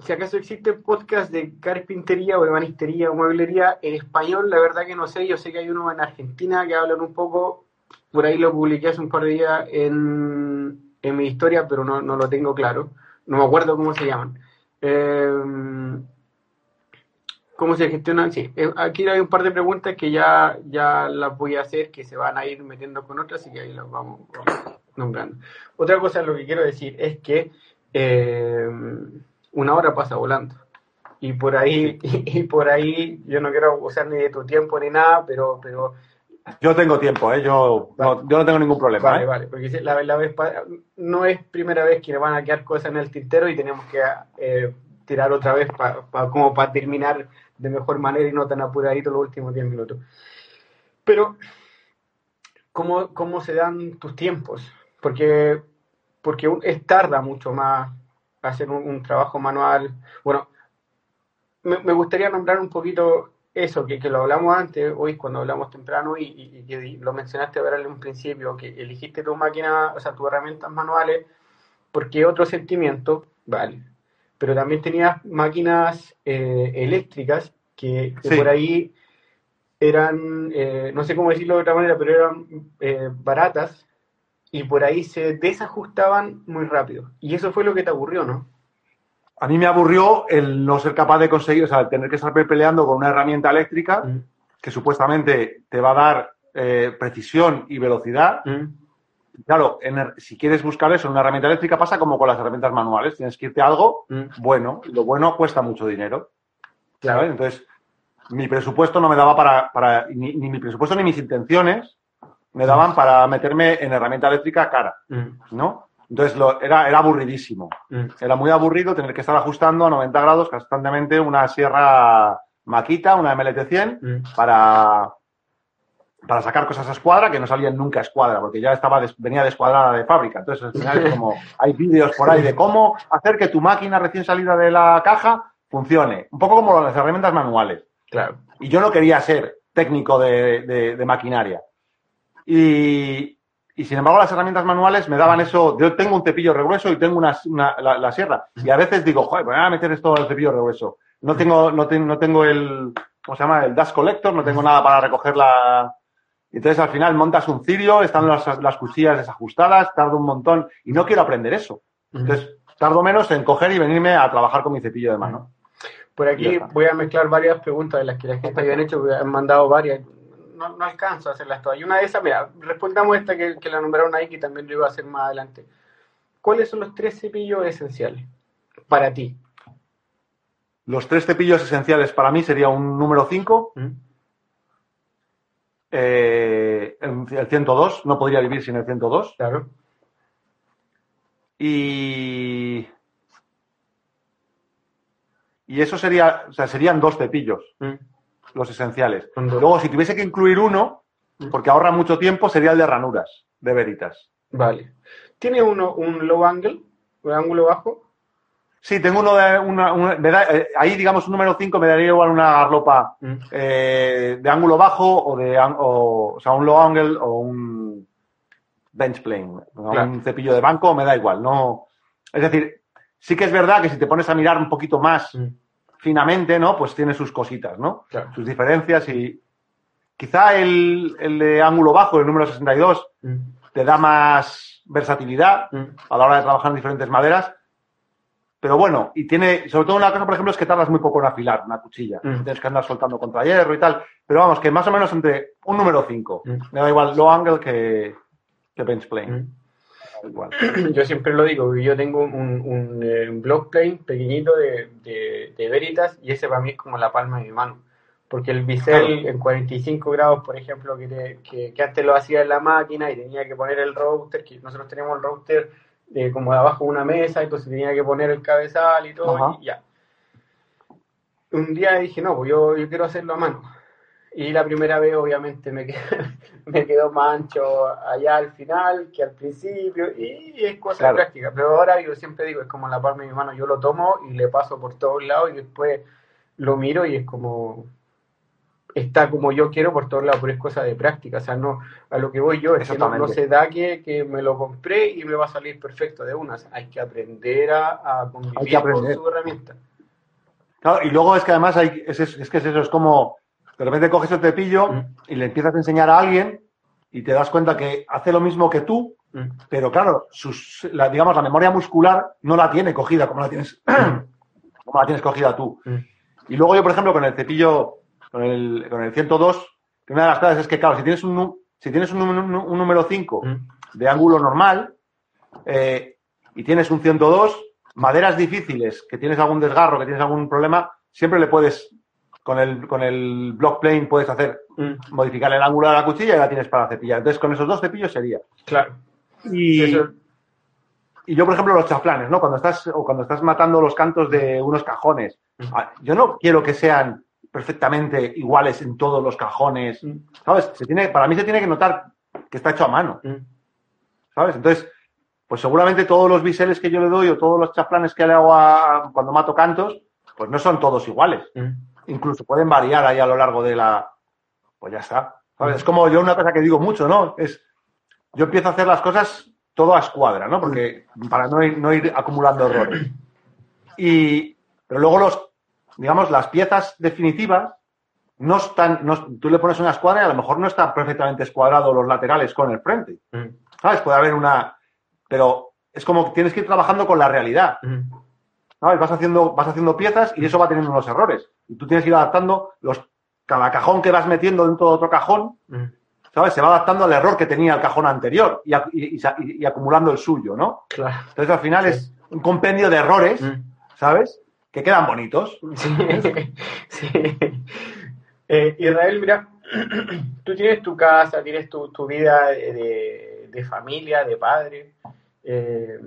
si acaso existe podcast de carpintería o ebanistería o mueblería en español, la verdad que no sé. Yo sé que hay uno en Argentina que hablan un poco, por ahí lo publiqué hace un par de días en, en mi historia, pero no, no lo tengo claro. No me acuerdo cómo se llaman. Eh, ¿Cómo se gestionan? Sí, eh, aquí hay un par de preguntas que ya, ya las voy a hacer, que se van a ir metiendo con otras, y que ahí las vamos, vamos nombrando. Otra cosa, lo que quiero decir es que eh, una hora pasa volando. Y por ahí, y, por ahí, yo no quiero usar ni de tu tiempo ni nada, pero, pero Yo tengo tiempo, ¿eh? Yo, no, yo no tengo ningún problema. Vale, ¿eh? vale, porque la, la vez no es primera vez que le van a quedar cosas en el tintero y tenemos que eh, tirar otra vez pa- pa- como para terminar de mejor manera y no tan apuradito los últimos 10 minutos. Pero, ¿cómo, cómo se dan tus tiempos? Porque, porque es tarda mucho más hacer un, trabajo manual. Bueno, me, gustaría nombrar un poquito eso, que, que lo hablamos antes, hoy cuando hablamos temprano y, y- lo mencionaste ahora en un principio, que elegiste tu máquina, o sea, tus herramientas manuales, porque otro sentimiento, vale, pero también tenías máquinas eh, eléctricas que, que Sí. por ahí eran, eh, no sé cómo decirlo de otra manera, pero eran eh, baratas y por ahí se desajustaban muy rápido. Y eso fue lo que te aburrió, ¿no? A mí me aburrió el no ser capaz de conseguir, o sea, el tener que estar peleando con una herramienta eléctrica Mm, que supuestamente te va a dar eh, precisión y velocidad. mm, Claro, en si quieres buscar eso en una herramienta eléctrica pasa como con las herramientas manuales. Tienes que irte a algo mm. bueno. Lo bueno cuesta mucho dinero. Claro. ¿sabes? Entonces, mi presupuesto no me daba para, para ni, ni mi presupuesto ni mis intenciones me daban para meterme en herramienta eléctrica cara, Mm, ¿no? Entonces, lo, era, era aburridísimo. mm. Era muy aburrido tener que estar ajustando a 90 grados constantemente una sierra maquita, una MLT-100, Mm. para, para sacar cosas a escuadra que no salían nunca a escuadra, porque ya estaba des- venía descuadrada de fábrica. Entonces, al final es como, hay vídeos por ahí de cómo hacer que tu máquina recién salida de la caja funcione. Un poco como las herramientas manuales. Claro. Y yo no quería ser técnico de, de- de maquinaria. Y, y, sin embargo, las herramientas manuales me daban eso. Yo tengo un cepillo regrueso y tengo una, una- la, la sierra. Y a veces digo, joder, voy a meter esto al cepillo regrueso. No tengo, no, ten- no tengo el, ¿cómo se llama? El dust collector, no tengo nada para recoger la. Entonces, al final montas un cirio, están las, las cuchillas desajustadas, tardo un montón y no quiero aprender eso. Entonces, tardo menos en coger y venirme a trabajar con mi cepillo de mano. Por aquí voy a mezclar varias preguntas de las que la gente habían hecho, porque han mandado varias. No, no alcanzo a hacerlas todas. Y una de esas, mira, respondamos esta que, que la nombraron ahí, que también lo iba a hacer más adelante. ¿Cuáles son los tres cepillos esenciales para ti? Los tres cepillos esenciales para mí sería un número 5, ¿Mm? Eh, el el 102, no podría vivir sin el 102. Claro. Y. Y eso sería, o sea, serían dos cepillos, ¿Mm? los esenciales. Luego, si tuviese que incluir uno, porque ahorra mucho tiempo, sería el de ranuras, de Veritas. Vale. ¿Tiene uno un low angle, un ángulo bajo? Sí, tengo uno de una, una- me da- eh, ahí, digamos, un número 5 me daría igual una garlopa ¿Mm? eh, de ángulo bajo o de o, o sea, un low angle o un bench plane, un cepillo de banco, me da igual, no. Es decir, sí que es verdad que si te pones a mirar un poquito más ¿Mm? finamente, ¿no? Pues tiene sus cositas, ¿no? Claro. Sus diferencias y quizá el, el de ángulo bajo, el número 62, ¿Mm? te da más versatilidad ¿Mm? a la hora de trabajar en diferentes maderas. Pero bueno, y tiene, sobre todo una cosa, por ejemplo, es que tardas muy poco en afilar una cuchilla. Mm. Tienes que andar soltando contra hierro y tal. Pero vamos, que más o menos entre un número 5. Mm. Me da igual low angle que, que bench plane. ¿Mm? Igual. Yo siempre lo digo, yo tengo un, un, eh, un block plane pequeñito de, de, de Veritas y ese para mí es como la palma de mi mano. Porque el bisel en 45 grados, por ejemplo, que, te- que, que antes lo hacía en la máquina y tenía que poner el router, que nosotros teníamos el router eh, como de abajo de una mesa, entonces tenía que poner el cabezal y todo, Ajá. y ya. Un día dije, no, pues yo, yo quiero hacerlo a mano. Y la primera vez, obviamente, me quedó, me quedó más ancho allá al final que al principio, y es cosa Claro. práctica. Pero ahora yo siempre digo, es como la palma de mi mano, yo lo tomo y le paso por todos lados y después lo miro y es como. Está como yo quiero por todos lados, pero es cosa de práctica. O sea, no, a lo que voy yo es que no, no se da que, que me lo compré y me va a salir perfecto de una. O sea, hay que aprender a, a convivir Hay que aprender. con su herramienta. Claro, y luego es que además hay, es, es- es que es eso, es como de repente coges el cepillo Mm. y le empiezas a enseñar a alguien y te das cuenta que hace lo mismo que tú, Mm. pero claro, sus, la, digamos, la memoria muscular no la tiene cogida como la tienes, como la tienes cogida tú. Mm. Y luego yo, por ejemplo, con el cepillo, con el, con el 102, que una de las cosas es que, claro, si tienes un, si tienes un, número 5 Mm. de ángulo normal eh, y tienes un 102, maderas difíciles, que tienes algún desgarro, que tienes algún problema, siempre le puedes, con el, con el block plane puedes hacer, Mm. modificar el ángulo de la cuchilla y la tienes para cepillar. Entonces, con esos dos cepillos sería. Claro. Y, Eso- y yo, por ejemplo, los chaflanes, ¿no? Cuando estás, o cuando estás matando los cantos de unos cajones, Mm. ah, yo no quiero que sean perfectamente iguales en todos los cajones, Mm. ¿sabes? Se tiene, para mí se tiene que notar que está hecho a mano, Mm. ¿sabes? Entonces, pues seguramente todos los biseles que yo le doy o todos los chaflanes que le hago a- cuando mato cantos, pues no son todos iguales. Mm. Incluso pueden variar ahí a lo largo de la... Pues ya está. ¿sabes? Es como yo una cosa que digo mucho, ¿no? Es, yo empiezo a hacer las cosas todo a escuadra, ¿no? Porque para no ir, no ir acumulando errores. Y, pero luego los, digamos, las piezas definitivas no están, no- tú le pones una escuadra y a lo mejor no está perfectamente escuadrado los laterales con el frente. Mm. ¿Sabes? Puede haber una, pero es como que tienes que ir trabajando con la realidad. Mm. ¿sabes? Vas haciendo, vas haciendo piezas y eso va teniendo unos errores. Y tú tienes que ir adaptando los, cada cajón que vas metiendo dentro de otro cajón, Mm. ¿sabes? Se va adaptando al error que tenía el cajón anterior y, acumulando el suyo, ¿no? Claro. Entonces al final Sí. es un compendio de errores. ¿sabes? Que quedan bonitos. Sí, sí. Eh, Israel, mira, tú tienes tu casa, tienes tu, tu vida de, de- familia, de padre, eh,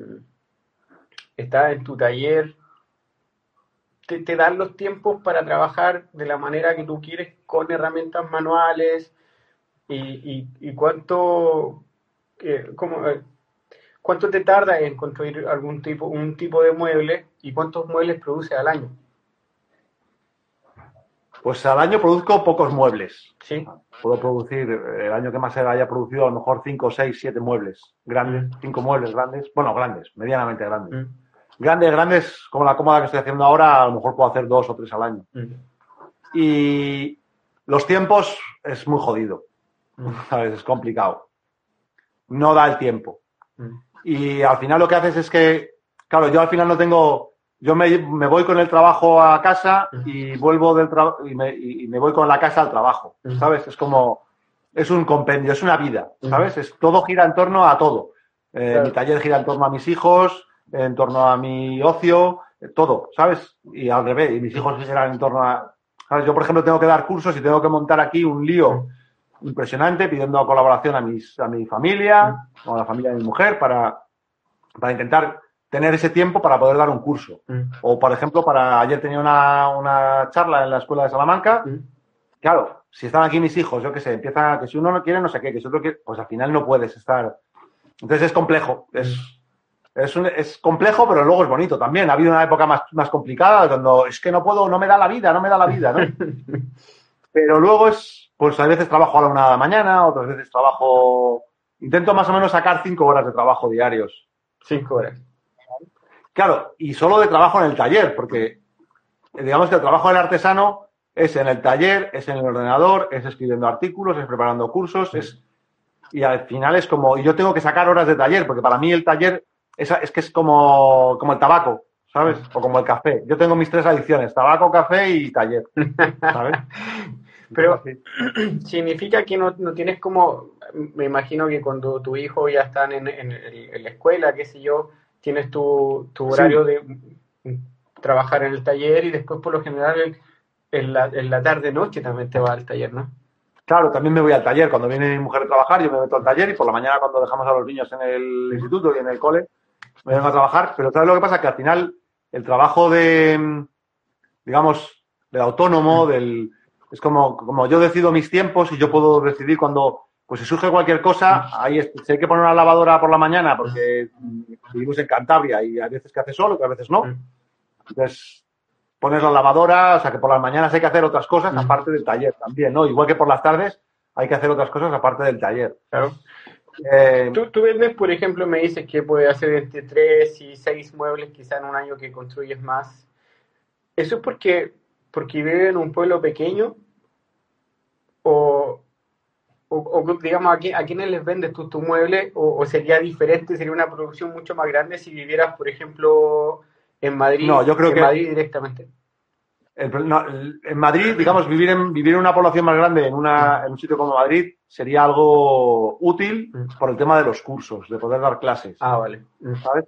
estás en tu taller, te, dan los tiempos para trabajar de la manera que tú quieres con herramientas manuales y, y- cuánto, eh, cómo, cuánto te tarda en construir algún tipo, un tipo de mueble y cuántos muebles produces al año. Pues al año produzco pocos muebles. Sí. Puedo producir, eh, el año que más haya producido, a lo mejor 5, 6, 7 muebles grandes, Mm. 5 muebles grandes, bueno, grandes, medianamente grandes. Mm, Grandes, grandes, como la cómoda que estoy haciendo ahora, a lo mejor puedo hacer dos o tres al año. mm, Y los tiempos es muy jodido, mm, ¿sabes? Es complicado. No da el tiempo. mm, Y al final lo que haces es que, claro, yo al final no tengo, yo me, me voy con el trabajo a casa y vuelvo del trabajo y me, y me voy con la casa al trabajo. ¿sabes? Es como, es un compendio, es una vida. ¿sabes? Es, todo gira en torno a todo. Eh, Claro. Mi taller gira en torno a mis hijos, en torno a mi ocio, eh, todo, ¿sabes? Y al revés, y mis hijos giran en torno a... ¿sabes? Yo, por ejemplo, tengo que dar cursos y tengo que montar aquí un lío impresionante pidiendo colaboración a, mis, a mi familia o a la familia de mi mujer para, para intentar tener ese tiempo para poder dar un curso. mm, O, por ejemplo, para ayer tenía una, una charla en la escuela de Salamanca. mm. Claro, si están aquí mis hijos, yo qué sé, empieza que si uno no quiere, no sé qué, que si otro quiere, pues al final no puedes estar. Entonces es complejo. Es, es, un- es complejo, pero luego es bonito también. Ha habido una época más, más complicada cuando es que no puedo, no me da la vida, no me da la vida, ¿no? Pero luego es, pues a veces trabajo a la una de la mañana, otras veces trabajo. Intento más o menos sacar cinco horas de trabajo diarios. Cinco horas. Claro, y solo de trabajo en el taller, porque digamos que el trabajo del artesano es en el taller, es en el ordenador, es escribiendo artículos, es preparando cursos, es y al final es como, y yo tengo que sacar horas de taller, porque para mí el taller es, es que es como, como el tabaco, ¿sabes? O como el café. Yo tengo mis tres adicciones, tabaco, café y taller, ¿sabes? Pero significa que no, no tienes como, me imagino que cuando tu hijo ya están en, en- en la escuela, qué sé yo, tienes tu, tu Sí. horario de mm, trabajar en el taller y después por lo general en, la, en la tarde-noche también te vas al taller, ¿no? Claro, también me voy al taller. Cuando viene mi mujer a trabajar, yo me meto al taller y por la mañana cuando dejamos a los niños en el instituto y en el cole, me vengo a trabajar. Pero ¿sabes lo que pasa? Que al final el trabajo de, mm, digamos, del autónomo, del, es como, como yo decido mis tiempos y yo puedo decidir cuando, pues si surge cualquier cosa, ahí es- si hay que poner una lavadora por la mañana porque mm, vivimos en Cantabria y hay veces que hace sol, otras veces no. Entonces, pones la lavadora, o sea que por las mañanas hay que hacer otras cosas aparte del taller también, ¿no? Igual que por las tardes hay que hacer otras cosas aparte del taller. Claro. Eh, Tú, tú vendes, por ejemplo, me dices que puedes hacer entre 3 y 6 muebles quizá en un año que construyes más. ¿Eso es porque, porque vives en un pueblo pequeño? ¿O, o, o, digamos, ¿a, qui- a quiénes les vendes tú tu mueble? O, o sería diferente, sería una producción mucho más grande si vivieras, por ejemplo, en Madrid, No, yo creo en que- Madrid directamente. El no, en Madrid, digamos, vivir en, vivir en una población más grande, en, una, en un sitio como Madrid, sería algo útil Mm. por el tema de los cursos, de poder dar clases. Ah, vale. Mm. ¿sabes?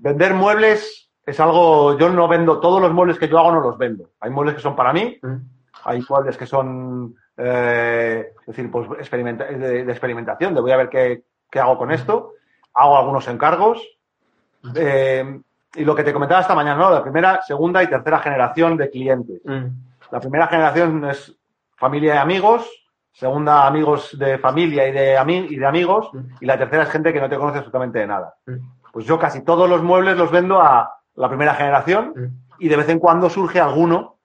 Vender muebles es algo, yo no vendo, todos los muebles que yo hago no los vendo. Hay muebles que son para mí, Mm. hay muebles que son, eh, es decir, pues experimenta- de, de experimentación, de voy a ver qué, qué hago con esto. Hago algunos encargos. Eh, y lo que te comentaba esta mañana, ¿no? La primera, segunda y tercera generación de clientes. Mm. La primera generación es familia y amigos, segunda amigos de familia y de, ami- y de amigos, Mm. y la tercera es gente que no te conoce absolutamente de nada. Mm. Pues yo casi todos los muebles los vendo a la primera generación y de vez en cuando surge alguno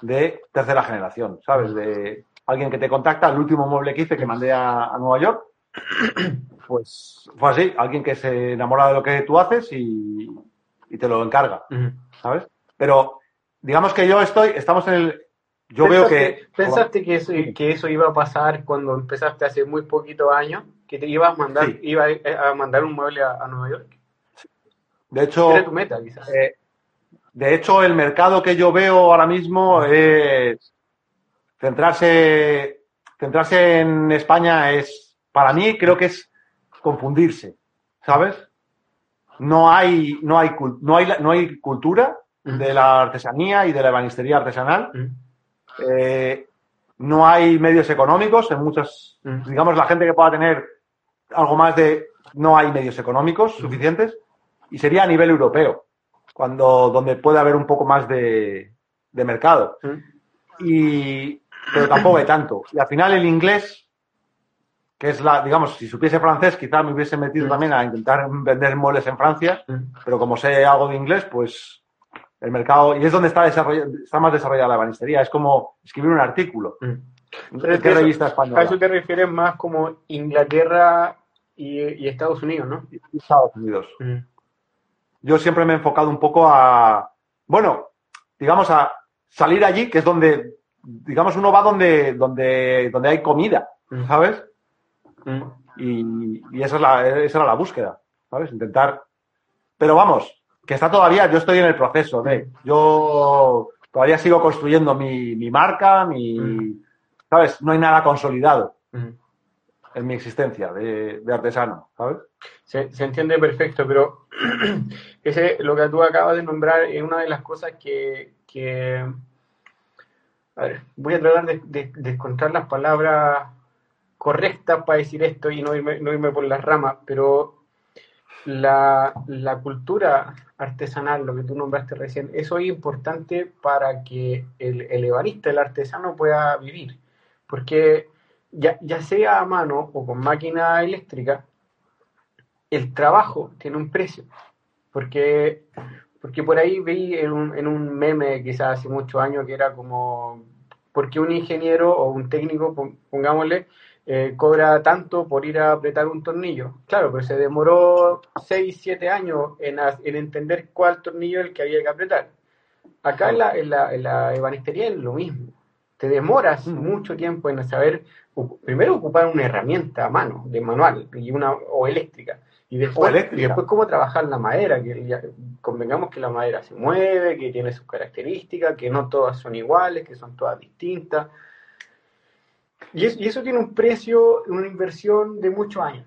de tercera generación, ¿sabes? De alguien que te contacta, el último mueble que hice que mandé a, a Nueva York, pues fue así, alguien que se enamora de lo que tú haces y, y te lo encarga. ¿sabes? Pero digamos que yo estoy, estamos en el... Yo veo que... ¿Pensaste que eso, que eso iba a pasar cuando empezaste hace muy poquitos años? ¿Que te ibas a mandar, Sí. iba a, a mandar un mueble a, a Nueva York? De hecho, Era tu meta, quizás. eh, de hecho, el mercado que yo veo ahora mismo es centrarse, centrarse en España es, para mí, creo que es confundirse, ¿sabes? No hay, no hay, no hay, no hay cultura de la artesanía y de la ebanistería artesanal. Mm. Eh, no hay medios económicos en muchas, Mm. digamos, la gente que pueda tener algo más de, no hay medios económicos suficientes y sería a nivel europeo, cuando, donde puede haber un poco más de, de mercado. Mm. Y, pero tampoco hay tanto. Y al final el inglés, que es la, digamos, si supiese francés, quizás me hubiese metido Mm. también a intentar vender muebles en Francia, Mm. pero como sé algo de inglés, pues el mercado, y es donde está, está más desarrollada la ebanistería, es como escribir un artículo. Mm. ¿En Pero qué revista A española? eso te refieres más como Inglaterra y, y Estados Unidos, ¿no? Y Estados Unidos. Mm. Yo siempre me he enfocado un poco a, bueno, digamos a salir allí, que es donde, digamos, uno va donde, donde, donde hay comida, Mm. ¿sabes? Mm. Y, y esa, es la, esa era la búsqueda, ¿sabes? Intentar. Pero vamos, que está todavía, yo estoy en el proceso de, yo todavía sigo construyendo mi, mi marca, mi, Mm. ¿sabes? No hay nada consolidado Mm. en mi existencia de, de artesano, ¿sabes? Se, se entiende perfecto, pero ese, lo que tú acabas de nombrar es una de las cosas que, que- a ver, voy a tratar de, encontrar las palabras correctas para decir esto y no irme, no irme por las ramas, pero la, la cultura artesanal, lo que tú nombraste recién, eso es importante para que el, el ebanista, el artesano pueda vivir, porque ya, ya sea a mano o con máquina eléctrica, el trabajo tiene un precio. Porque, porque por ahí vi en un, en un meme quizás hace muchos años que era como, porque un ingeniero o un técnico, pon- pongámosle, eh, cobra tanto por ir a apretar un tornillo. Claro, pero se demoró 6, 7 años en, en entender cuál tornillo es el que había que apretar. Acá en la, en la, en la ebanistería es lo mismo. Te demoras Mm. mucho tiempo en saber, primero ocupar una herramienta a mano, de manual, y una, o eléctrica. Y después, eléctrica. y después cómo trabajar la madera, que ya- convengamos que la madera se mueve, que tiene sus características, que no todas son iguales, que son todas distintas. Y, es- y eso tiene un precio, una inversión de muchos años.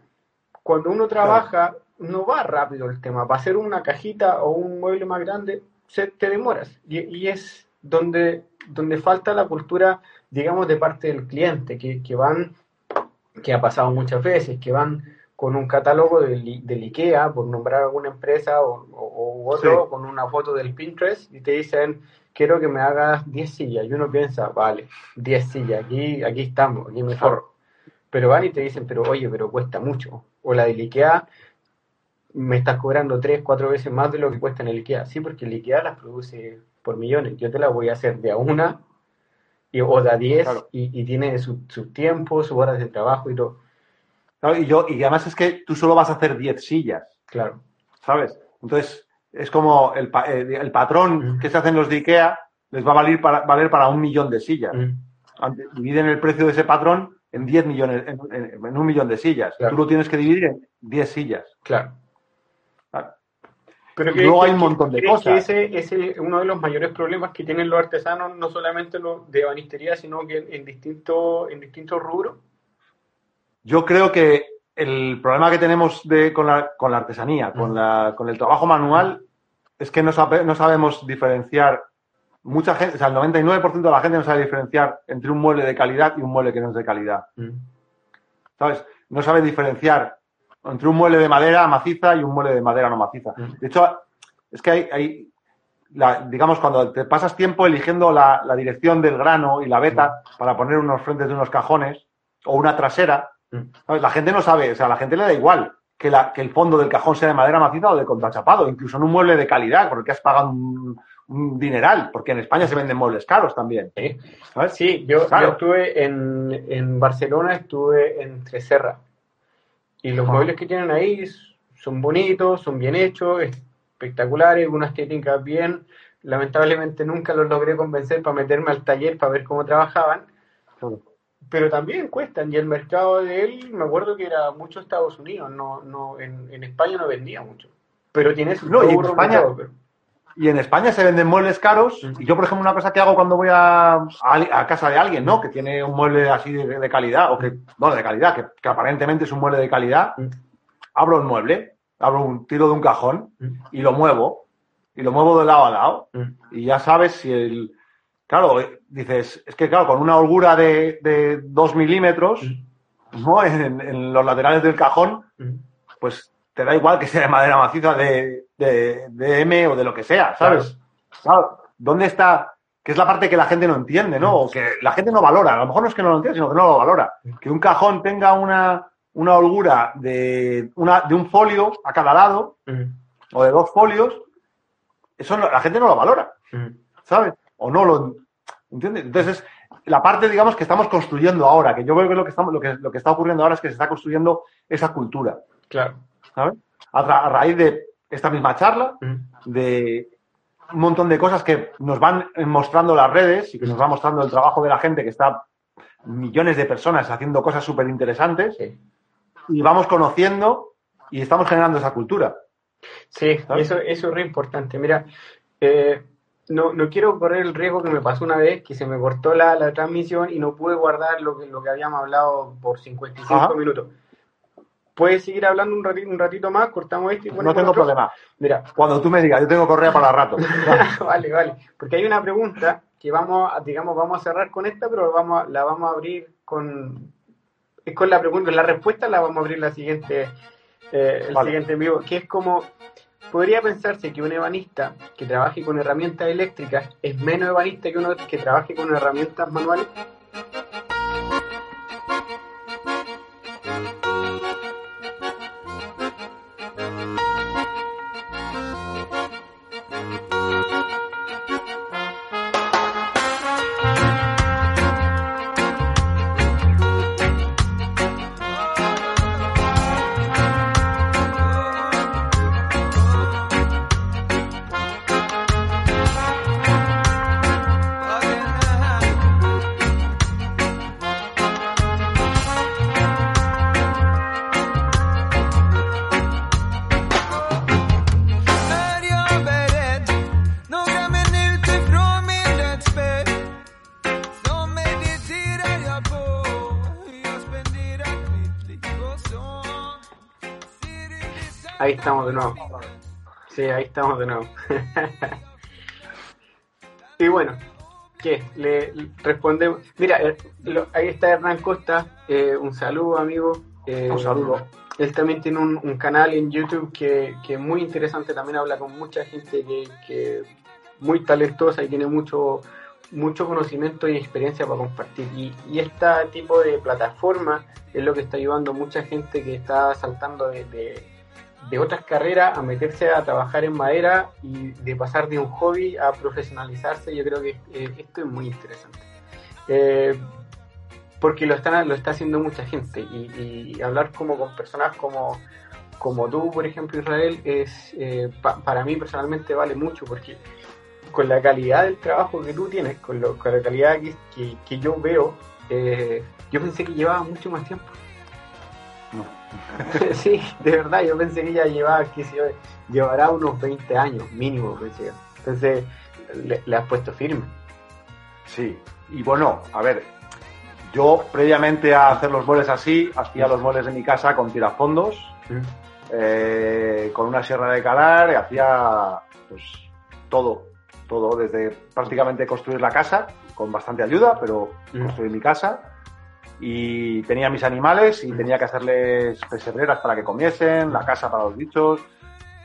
Cuando uno trabaja, no va rápido el tema. Para hacer una cajita o un mueble más grande, se, te demoras. Y, y es donde, donde falta la cultura, digamos, de parte del cliente, que, que van, que ha pasado muchas veces, que van con un catálogo del, del IKEA, por nombrar alguna empresa, o, otro, Sí. con una foto del Pinterest, y te dicen, quiero que me hagas 10 sillas. Y uno piensa, vale, 10 sillas, aquí, aquí estamos, aquí me forro. Pero van y te dicen, pero oye, pero cuesta mucho. O la del IKEA, me estás cobrando 3, 4 veces más de lo que cuesta en el IKEA. Sí, porque el IKEA las produce por millones. Yo te las voy a hacer de a una y, o de a 10 Claro. y, y tiene su, su tiempo, sus horas de trabajo y todo. Claro, y, yo, y además es que tú solo vas a hacer 10 sillas, Claro. ¿sabes? Entonces, es como el, pa- eh, el patrón Mm. que se hacen los de IKEA les va a valer para, valer para un millón de sillas. Mm. Dividen el precio de ese patrón en 10 millones, en, en- en un millón de sillas. Claro. Tú lo tienes que dividir en 10 sillas. Claro. Claro. Pero Y luego hay un montón de ¿crees cosas. que ese ese es uno de los mayores problemas que tienen los artesanos, no solamente los de ebanistería, sino que en, en distintos en distintos rubros. Yo creo que el problema que tenemos de, con, la, con la artesanía, con, la, con el trabajo manual, es que no, sabe- no sabemos diferenciar. Mucha gente, o sea, el 99% de la gente no sabe diferenciar entre un mueble de calidad y un mueble que no es de calidad. ¿Sabes? No sabe diferenciar entre un mueble de madera maciza y un mueble de madera no maciza. De hecho, es que hay, hay la- digamos, cuando te pasas tiempo eligiendo la, la dirección del grano y la veta para poner unos frentes de unos cajones o una trasera. ¿Sabes? la gente no sabe, o sea, a la gente le da igual que, la, que el fondo del cajón sea de madera maciza o de contrachapado, incluso en un mueble de calidad, porque has pagado un, un dineral, porque en España se venden muebles caros también. Sí. ¿sabes? Sí, yo, Claro. yo estuve en, en Barcelona, estuve en Treserra. Y los muebles que tienen ahí son bonitos, son bien hechos, espectaculares, una estética bien. Lamentablemente nunca los logré convencer para meterme al taller para ver cómo trabajaban, pero también cuestan. Y el mercado de él, me acuerdo que era mucho Estados Unidos, no, no, en, en España no vendía mucho. Pero tiene su No, y en España- pero- Y en España se venden muebles caros. Y yo, por ejemplo, una cosa que hago cuando voy a, a, a casa de alguien, ¿no? Que tiene un mueble así de, de calidad, o que, no, de calidad, que, que aparentemente es un mueble de calidad, abro el mueble, abro un tiro de un cajón y lo muevo. Y lo muevo de lado a lado. Y ya sabes si el. Claro, eh, dices, es que claro, con una holgura de, de dos milímetros, ¿no? En, en los laterales del cajón, Mm. pues te da igual que sea de madera maciza de, de, de M o de lo que sea, ¿sabes? Claro, ¿dónde está? Que es la parte que la gente no entiende, ¿no? O que la gente no valora. A lo mejor no es que no lo entienda, sino que no lo valora. Que un cajón tenga una, una holgura de, una, de un folio a cada lado, Mm. o de dos folios, eso no- la gente no lo valora, Mm. ¿sabes? O no lo entiende. Entonces, la parte, digamos, que estamos construyendo ahora, que yo creo que lo que, estamos, lo que, lo que está ocurriendo ahora es que se está construyendo esa cultura. Claro. ¿sabes? A, ra- a raíz de esta misma charla, Mm. de un montón de cosas que nos van mostrando las redes y que nos va mostrando el trabajo de la gente que está millones de personas haciendo cosas súper interesantes Sí. y vamos conociendo y estamos generando esa cultura. Sí, ¿Sabes? eso, eso es re importante. Mira, eh, no, no quiero correr el riesgo que me pasó una vez, que se me cortó la, la transmisión y no pude guardar lo que, lo que habíamos hablado por 55 Ajá. minutos. ¿Puedes seguir hablando un ratito, un ratito más? Cortamos este y No tengo otro? problema. Mira, Cuando tú me digas, yo tengo correa para rato. vale, vale. Porque hay una pregunta que vamos, a, digamos, vamos a cerrar con esta, pero vamos, a- la vamos a abrir con, es con la pregunta, la respuesta la vamos a abrir la siguiente, eh, el Vale. siguiente en vivo, que es como, podría pensarse que un ebanista que trabaje con herramientas eléctricas es menos ebanista que uno que trabaje con herramientas manuales. Estamos de nuevo. Sí, ahí estamos de nuevo. y bueno, ¿qué? Le respondemos. Mira, eh, lo- ahí está Hernán Costa. eh, un saludo, amigo. Eh, Un saludo. Él también tiene un, un canal en YouTube que, que es muy interesante. También habla con mucha gente que, que muy talentosa y tiene mucho mucho conocimiento y experiencia para compartir. Y, y este tipo de plataforma es lo que está ayudando a mucha gente que está saltando de, de- de otras carreras a meterse a trabajar en madera y de pasar de un hobby a profesionalizarse. Yo creo que eh, esto es muy interesante. Eh, porque lo, están, lo está haciendo mucha gente y, y hablar como con personas como, como tú, por ejemplo, Israel, es eh, pa- para mí personalmente vale mucho porque con la calidad del trabajo que tú tienes, con, lo- con la calidad que, que- yo veo, yo pensé que llevaba mucho más tiempo. Sí, de verdad, yo pensé que ya llevaba, yo, llevará unos 20 años mínimo, pensé. Entonces, le, le has puesto firme. Sí, y bueno, a ver, yo previamente a hacer los moles así, hacía los moles de mi casa con tirafondos, eh, con una sierra de calar, y hacía pues todo, todo, desde prácticamente construir la casa, con bastante ayuda, pero Mm. construir mi casa. Y tenía mis animales y Mm. tenía que hacerles pesebreras para que comiesen, la casa para los bichos.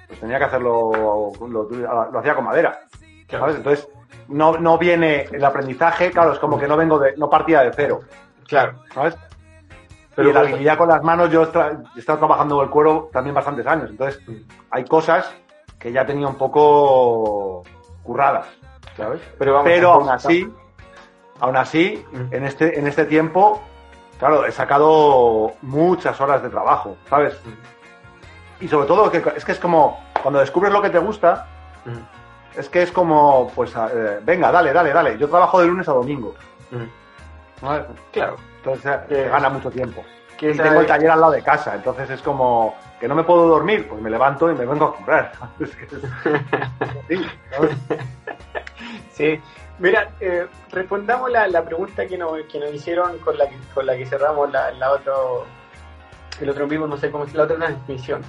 Pues tenía que hacerlo, lo, lo hacía con madera. ¿sabes? Entonces, no, no viene el aprendizaje, claro, es como que no vengo de, no partía de cero, Claro. ¿sabes? Pero Pero la habilidad con las manos, yo he estado trabajando el cuero también bastantes años, entonces hay cosas que ya tenía un poco curradas, ¿sabes? Pero vamos, Pero aún así, aún así, Mm. en este, en este tiempo, claro, he sacado muchas horas de trabajo, ¿sabes? Y sobre todo, que, es que es como, cuando descubres lo que te gusta, Mm, es que es como, pues, eh, venga, dale, dale, dale. Yo trabajo de lunes a domingo. mm. Claro. Entonces eh, gana mucho tiempo. Que Y tengo el taller al lado de casa, entonces es como que no me puedo dormir, pues me levanto y me vengo a comprar. Sí, mira, eh, respondamos la, la pregunta que nos, que nos hicieron con la que, con la que cerramos la, la otro, el otro vivo, no sé cómo es la otra transmisión.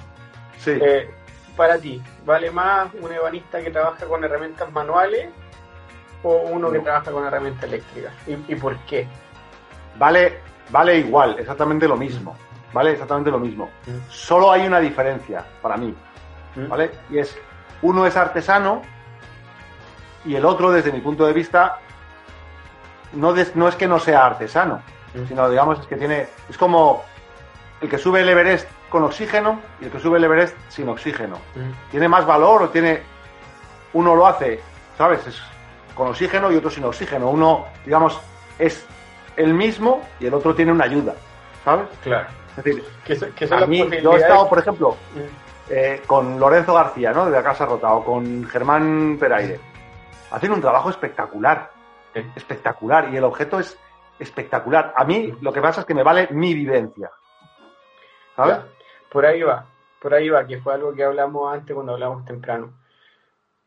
Sí. Eh, para ti, ¿vale más un ebanista que trabaja con herramientas manuales o uno que No. trabaja con herramientas eléctricas? ¿Y, y por qué? Vale, vale igual, exactamente lo mismo. Vale, exactamente lo mismo. Mm. Solo hay una diferencia para mí, ¿Mm? ¿vale? Y es, uno es artesano y el otro, desde mi punto de vista, no, des- no es que no sea artesano, Mm. sino digamos es que tiene, es como el que sube el Everest con oxígeno y el que sube el Everest sin oxígeno. Mm, ¿Tiene más valor o tiene, uno lo hace, ¿sabes? Es con oxígeno y otro sin oxígeno. Uno, digamos, es el mismo y el otro tiene una ayuda, ¿sabes? Claro. Es decir, ¿Qué son, qué son a mí, yo he estado, por ejemplo, Mm, eh, con Lorenzo García, ¿no? De la Casa Rota, o con Germán Peraire. Hacen un trabajo espectacular. Espectacular. Y el objeto es espectacular. A mí lo que pasa es que me vale mi vivencia. ¿Sabes? Por ahí va, por ahí va, que fue algo que hablamos antes cuando hablamos temprano.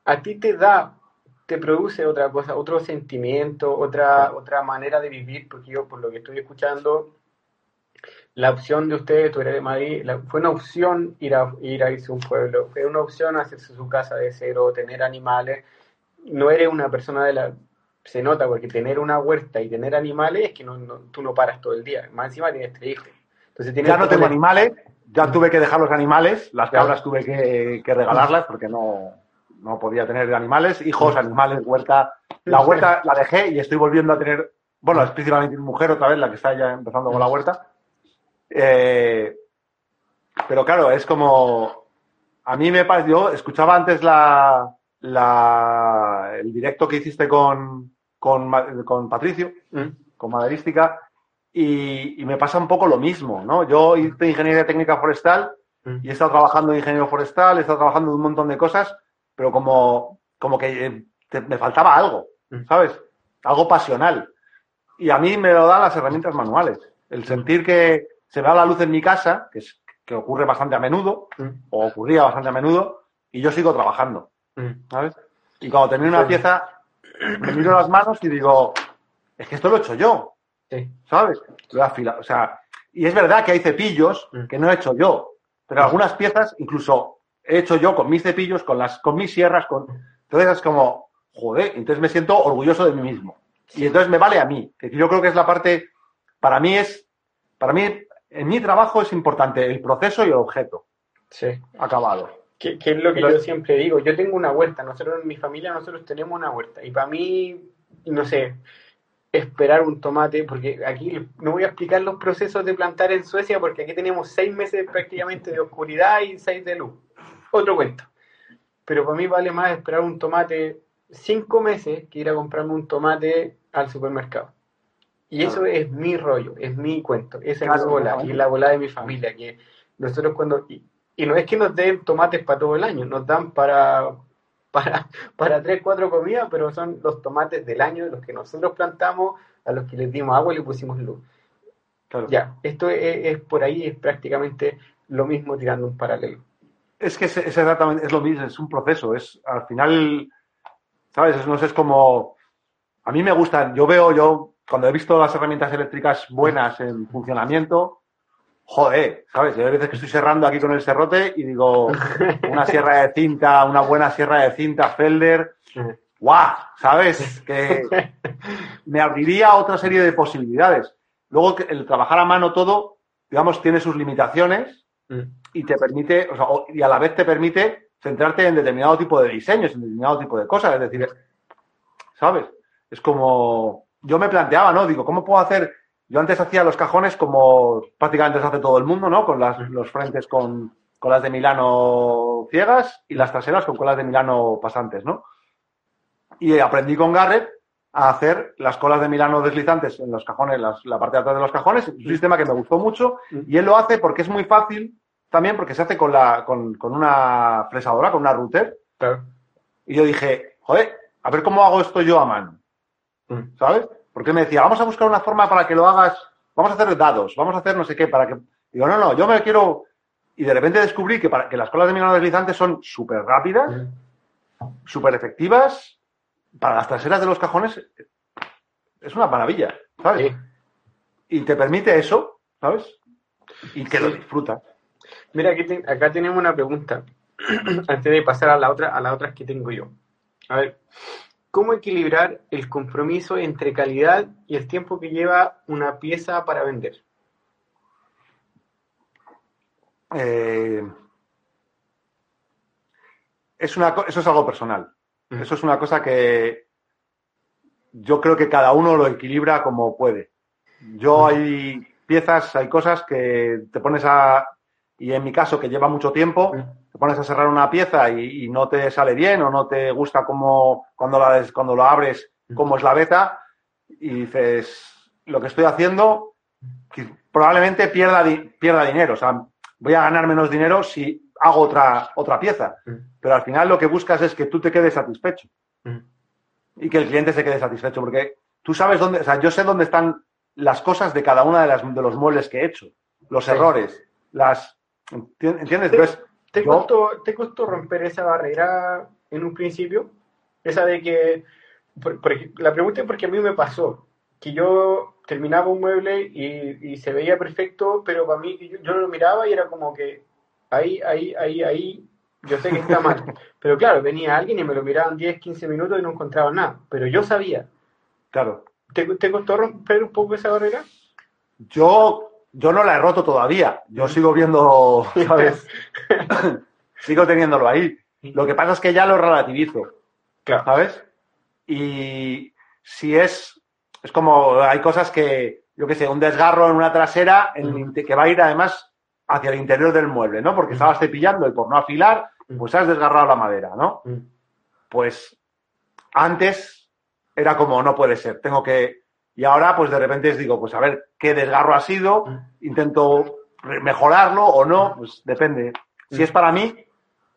A ti te da, te produce otra cosa, otro sentimiento, otra, otra manera de vivir, porque yo, por lo que estoy escuchando, la opción de ustedes, tú eres de Madrid, la- fue una opción ir a, ir a irse a un pueblo, fue una opción hacerse su casa de cero, tener animales. No eres una persona de la... Se nota, porque tener una huerta y tener animales es que no, no- tú no paras todo el día. Más encima tienes tres hijos. Entonces tienes Ya no tengo animales, ya tuve que dejar los animales, las Ya. cabras tuve que, que regalarlas porque no, no podía tener animales, hijos, animales, huerta. La huerta la dejé y estoy volviendo a tener, bueno, es principalmente mi mujer otra vez la que está ya empezando con la huerta. Eh, pero claro, es como, a mí me pareció, escuchaba antes la, la, el directo que hiciste con, con, con Patricio, Mm, con maderística y, y me pasa un poco lo mismo, ¿no? Yo hice ingeniería técnica forestal mm. y he estado trabajando de ingeniero forestal, he estado trabajando de un montón de cosas, pero como, como que eh, te- me faltaba algo, Mm. ¿sabes? Algo pasional. Y a mí me lo dan las herramientas manuales. El sentir que se me da la luz en mi casa, que, es, que ocurre bastante a menudo, Mm, o ocurría bastante a menudo, y yo sigo trabajando. ¿Sabes? Y cuando termino una pieza, me miro las manos y digo, es que esto lo he hecho yo, Sí. ¿sabes? Lo he afilado. O sea, y es verdad que hay cepillos Mm. que no he hecho yo, pero algunas piezas incluso he hecho yo con mis cepillos, con las, con mis sierras, con. Entonces es como, joder, entonces me siento orgulloso de mí mismo. Y entonces me vale a mí. Que yo creo que es la parte, para mí es, para mí, en mi trabajo es importante el proceso y el objeto Sí. acabado. Que, que es lo que yo siempre digo. Yo tengo una huerta, nosotros en mi familia nosotros tenemos una huerta. Y para mí, no sé, esperar un tomate, porque aquí no voy a explicar los procesos de plantar en Suecia, porque aquí tenemos seis meses prácticamente de oscuridad y seis de luz. Otro cuento. Pero para mí vale más esperar un tomate cinco meses que ir a comprarme un tomate al supermercado. Y eso es mi rollo, es mi cuento, esa es mi bola, y la bola de mi familia, que nosotros cuando, y, y no es que nos den tomates para todo el año, nos dan para para, para tres, cuatro comidas, pero son los tomates del año, los que nosotros plantamos, a los que les dimos agua y le pusimos luz. Claro. Ya, esto es, es por ahí, es prácticamente lo mismo tirando un paralelo. Es que es, es exactamente, es lo mismo, es un proceso, es al final, ¿sabes? Es, no sé, es como, a mí me gustan, yo veo, yo, cuando he visto las herramientas eléctricas buenas en funcionamiento, joder, ¿sabes? Yo hay veces que estoy cerrando aquí con el serrote y digo, una sierra de cinta, una buena sierra de cinta, Felder, ¡guau! ¿Sabes? Que me abriría otra serie de posibilidades. Luego, el trabajar a mano todo, digamos, tiene sus limitaciones y te permite, o sea, y a la vez te permite centrarte en determinado tipo de diseños, en determinado tipo de cosas. Es decir, ¿sabes? Es como, yo me planteaba, ¿no? Digo, ¿cómo puedo hacer? Yo antes hacía los cajones como prácticamente se hace todo el mundo, ¿no? Con las, los frentes con colas de Milano ciegas y las traseras con colas de Milano pasantes, ¿no? Y aprendí con Garrett a hacer las colas de Milano deslizantes en los cajones, las- la parte de atrás de los cajones. Es un sistema que me gustó mucho y él lo hace porque es muy fácil también porque se hace con, la, con, con una fresadora, con una router. Claro. Y yo dije, joder, a ver cómo hago esto yo a mano. Mm. ¿Sabes? Porque me decía, vamos a buscar una forma para que lo hagas, vamos a hacer dados, vamos a hacer no sé qué, para que. Digo, no, no, yo me quiero. Y de repente descubrí que, para, que las colas de Milano deslizantes son súper rápidas, súper efectivas. Para las traseras de los cajones es una maravilla, ¿sabes? Sí. Y te permite eso, ¿sabes? Y que lo disfrutas. Mira, aquí te- acá tenemos una pregunta, antes de pasar a la otra, a las otras que tengo yo. A ver, ¿cómo equilibrar el compromiso entre calidad y el tiempo que lleva una pieza para vender? Eh, es una, eso es algo personal. Mm. Eso es una cosa que yo creo que cada uno lo equilibra como puede. Yo hay piezas, hay cosas que te pones a, y en mi caso que lleva mucho tiempo, Mm. Pones a cerrar una pieza y, y no te sale bien o no te gusta cómo, cuando, la, des- cuando lo abres, cómo es la beta y dices, lo que estoy haciendo probablemente pierda, pierda dinero. O sea, voy a ganar menos dinero si hago otra, otra pieza. Mm. Pero al final lo que buscas es que tú te quedes satisfecho Mm. y que el cliente se quede satisfecho, porque tú sabes dónde, o sea, yo sé dónde están las cosas de cada una de, las, de los muebles que he hecho, los Sí. errores, las... ¿enti- ¿Entiendes? Entonces, ¿Te, costó, ¿Te costó romper esa barrera en un principio? Esa de que, por- por- la pregunta es porque a mí me pasó, que yo terminaba un mueble y, y se veía perfecto, pero para mí yo, yo lo miraba y era como que ahí, ahí, ahí, ahí, yo sé que está mal. Pero claro, venía alguien y me lo miraban 10, 15 minutos y no encontraba nada, pero yo sabía. claro, ¿Te, te costó romper un poco esa barrera? yo, yo no la he roto todavía, yo sigo viendo, ¿sabes? sigo teniéndolo ahí. Lo que pasa es que ya lo relativizo. Claro. ¿sabes? Y si es, es como, hay cosas que, yo qué sé, un desgarro en una trasera en que va a ir además hacia el interior del mueble, ¿no? Porque estabas cepillando y por no afilar, pues has desgarrado la madera, ¿no? Pues antes era como, no puede ser, tengo que... Y ahora, pues de repente digo, pues a ver, ¿qué desgarro ha sido? Intento re- mejorarlo o no, pues depende. Si es para mí,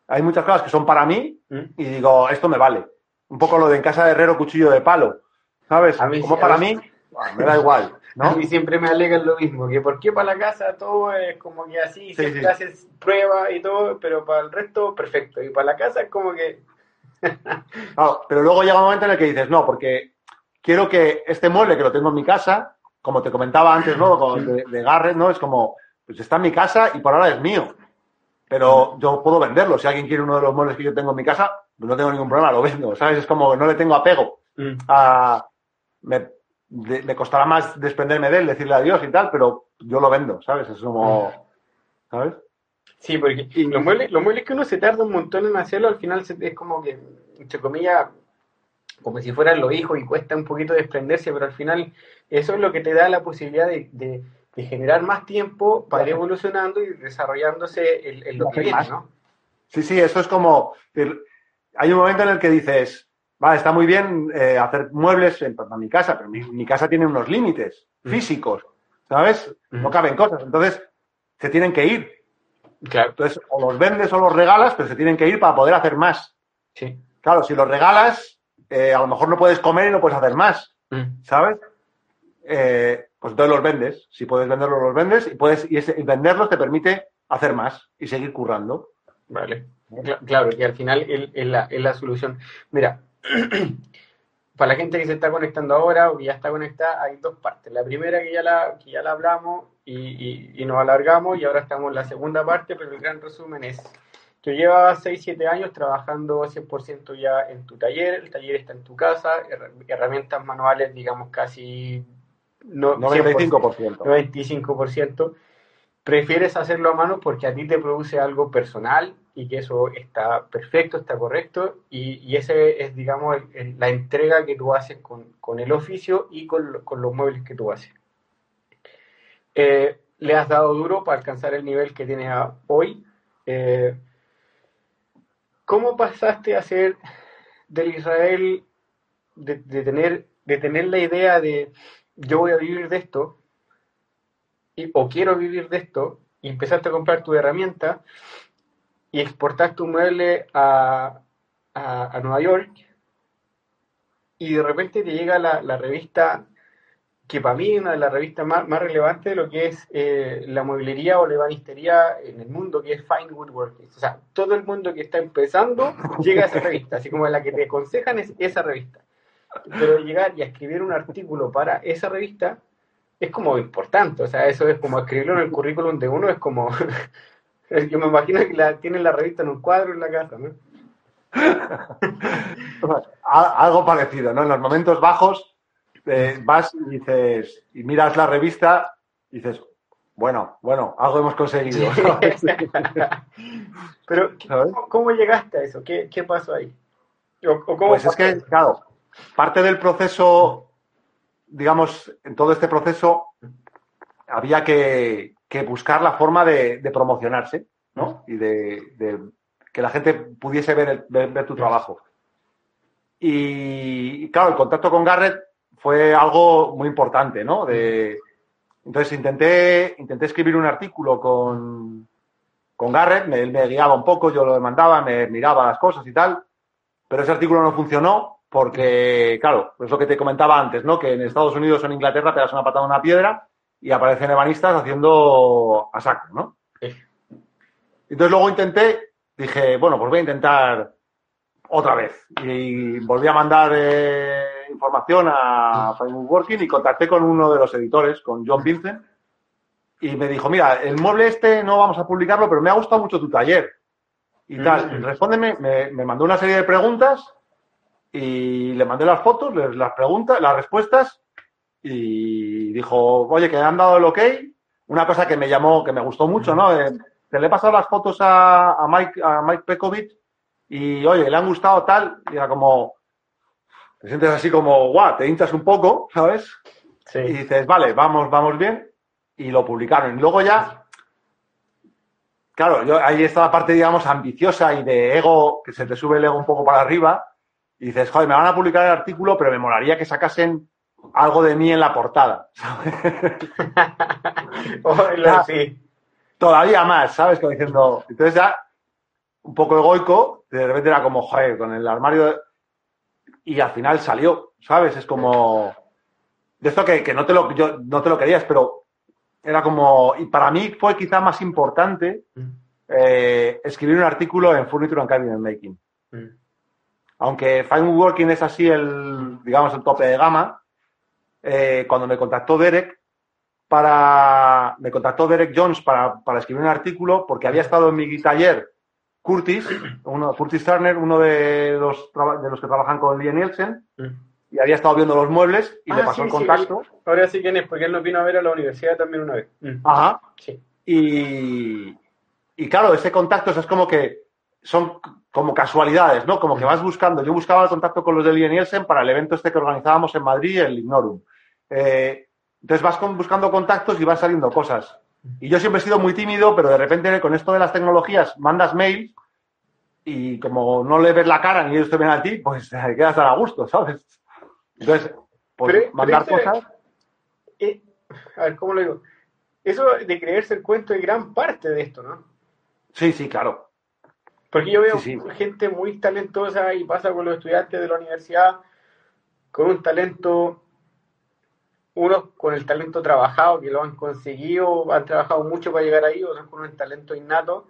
hay muchas cosas que son para mí Mm. y digo, esto me vale. Un poco lo de en casa de herrero, cuchillo de palo. ¿Sabes? A mí Como para a mí, bueno, me da igual, A ¿no? mí siempre me alegan lo mismo, que por qué para la casa todo es como que así, Sí, sí. haces pruebas y todo, pero para el resto perfecto. Y para la casa es como que... Pero luego llega un momento en el que dices, no, porque quiero que este mueble que lo tengo en mi casa, como te comentaba antes, ¿no? De, de Garrett, ¿no? Es como, pues está en mi casa y por ahora es mío. Pero yo puedo venderlo. Si alguien quiere uno de los muebles que yo tengo en mi casa, pues no tengo ningún problema, lo vendo. ¿Sabes? Es como, no le tengo apego. a- me, de- me costará más desprenderme de él, decirle adiós y tal, pero yo lo vendo, ¿sabes? Es como, ¿sabes? Sí, porque los muebles, los muebles que uno se tarda un montón en hacerlo, al final se- es como que, entre comillas, como si fueran los hijos y cuesta un poquito desprenderse, pero al final eso es lo que te da la posibilidad de, de- de generar más tiempo para ir evolucionando y desarrollándose en, en lo que viene. ¿no? Sí, sí, eso es como, hay un momento en el que dices, vale, está muy bien eh, hacer muebles en, para mi casa, pero mi, mi casa tiene unos límites Mm. físicos, ¿sabes? No Mm. caben cosas, entonces se tienen que ir. Claro. Entonces, o los vendes o los regalas, pero se tienen que ir para poder hacer más. Sí. claro, si los regalas, eh, a lo mejor no puedes comer y no puedes hacer más, Mm. ¿sabes? Eh, pues entonces los vendes. Si puedes venderlos, los vendes y puedes y, ese- y venderlos te permite hacer más y seguir currando. Vale. Cla- Claro, que al final es, es la, es la solución. Mira, para la gente que se está conectando ahora o que ya está conectada, hay dos partes. La primera que ya la, que ya la hablamos y, y- y nos alargamos y ahora estamos en la segunda parte, pero el gran resumen es, tú llevas 6, 7 años trabajando 100% ya en tu taller, el taller está en tu casa, herra- herramientas manuales, digamos, casi no, 95%. 95%. Prefieres hacerlo a mano porque a ti te produce algo personal y que eso está perfecto, está correcto y, y ese es, digamos, el- el- la entrega que tú haces con, con el oficio y con, con los muebles que tú haces. Eh, le has dado duro para alcanzar el nivel que tienes hoy. Eh, ¿Cómo pasaste a ser del Israel de, tener, de tener la idea de yo voy a vivir de esto y- o quiero vivir de esto y empezaste a comprar tu herramienta y exportar tu mueble a, a- a Nueva York y de repente te llega la, la revista que para mí es una de las revistas más, más relevantes de lo que es eh, la mueblería o la ebanistería en el mundo, que es Fine Woodworking. O sea, todo el mundo que está empezando llega a esa revista, así como la que te aconsejan es esa revista. Pero llegar y escribir un artículo para esa revista es como importante, o sea, eso es como escribirlo en el currículum de uno, es como, yo me imagino que la, tienen la revista en un cuadro en la casa, ¿no? Algo parecido, ¿no? En los momentos bajos eh, vas y dices, y miras la revista y dices, bueno, bueno, algo hemos conseguido. Pero, ¿qué- ¿Sabes? ¿cómo, llegaste a eso? ¿Qué, qué pasó ahí? ¿O, o cómo Pues es que, claro, parte del proceso, digamos, en todo este proceso, había que, que buscar la forma de, de promocionarse, ¿no? Y de, de que la gente pudiese ver, el- ver, ver tu trabajo. Y, y, claro, el contacto con Garrett fue algo muy importante, ¿no? De, entonces intenté, intenté escribir un artículo con, con Garrett, él me guiaba un poco, yo lo demandaba, me miraba las cosas y tal, pero ese artículo no funcionó porque, claro, es lo que te comentaba antes, ¿no? Que en Estados Unidos o en Inglaterra pegas una patada a una piedra y aparecen ebanistas haciendo a saco, ¿no? Entonces luego intenté, dije, bueno, pues voy a intentar otra vez. Y volví a mandar eh, información a Facebook Working y contacté con uno de los editores, con John Vincent, y me dijo, mira, el mueble este no vamos a publicarlo, pero me ha gustado mucho tu taller. Y tal, Mm. respóndeme, me, me mandó una serie de preguntas y le mandé las fotos, las preguntas, las respuestas y dijo, oye, que han dado el ok. Una cosa que me llamó, que me gustó mucho, ¿no? Eh, te le he pasado las fotos a, a Mike, a Mike Pekovic y, oye, le han gustado tal. Y era como, te sientes así como, guau, te hinchas un poco, ¿sabes? Sí. Y dices, vale, vamos, vamos bien. Y lo publicaron. Y luego ya, claro, yo, ahí está la parte, digamos, ambiciosa y de ego, que se te sube el ego un poco para arriba. Y dices, joder, me van a publicar el artículo, pero me molaría que sacasen algo de mí en la portada. ¿sabes? Ya. sí. Todavía más, ¿sabes? Como diciendo, entonces ya, un poco egoico, de repente era como, joder, con el armario. Y al final salió, ¿sabes? Es como. De esto que, que no, te lo, yo, no te lo querías, pero era como. Y para mí fue quizá más importante eh, escribir un artículo en Furniture and Cabinet Making. Mm. Aunque Fine Woodworking es así el, digamos, el tope de gama, eh, cuando me contactó Derek para, me contactó Derek Jones para, para escribir un artículo porque había estado en mi taller Curtis, uno, Curtis Turner, uno de los, de los que trabajan con Lee Nielsen, Mm. y había estado viendo los muebles y Ah, le pasó sí, el contacto. ahora sí quién es, porque él nos vino a ver a la universidad también una vez. Mm. Ajá. Sí. Y, y claro, ese contacto o sea, es como que son como casualidades, ¿no? Como que vas buscando. Yo buscaba el contacto con los de Lee Nielsen para el evento este que organizábamos en Madrid, el Ignorum. Eh, entonces vas con- buscando contactos y van saliendo cosas. Y yo siempre he sido muy tímido, pero de repente con esto de las tecnologías mandas mail y como no le ves la cara ni ellos te ven a ti, pues te quedas tan a gusto, ¿sabes? Entonces, pues Pero- mandar pero cosas. Eh, a ver, ¿cómo lo digo? Eso de creerse el cuento es gran parte de esto, ¿no? Sí, sí, claro. Porque yo veo Sí, sí. gente muy talentosa y pasa con los estudiantes de la universidad con un talento, unos con el talento trabajado, que lo han conseguido, han trabajado mucho para llegar ahí, otros con un talento innato,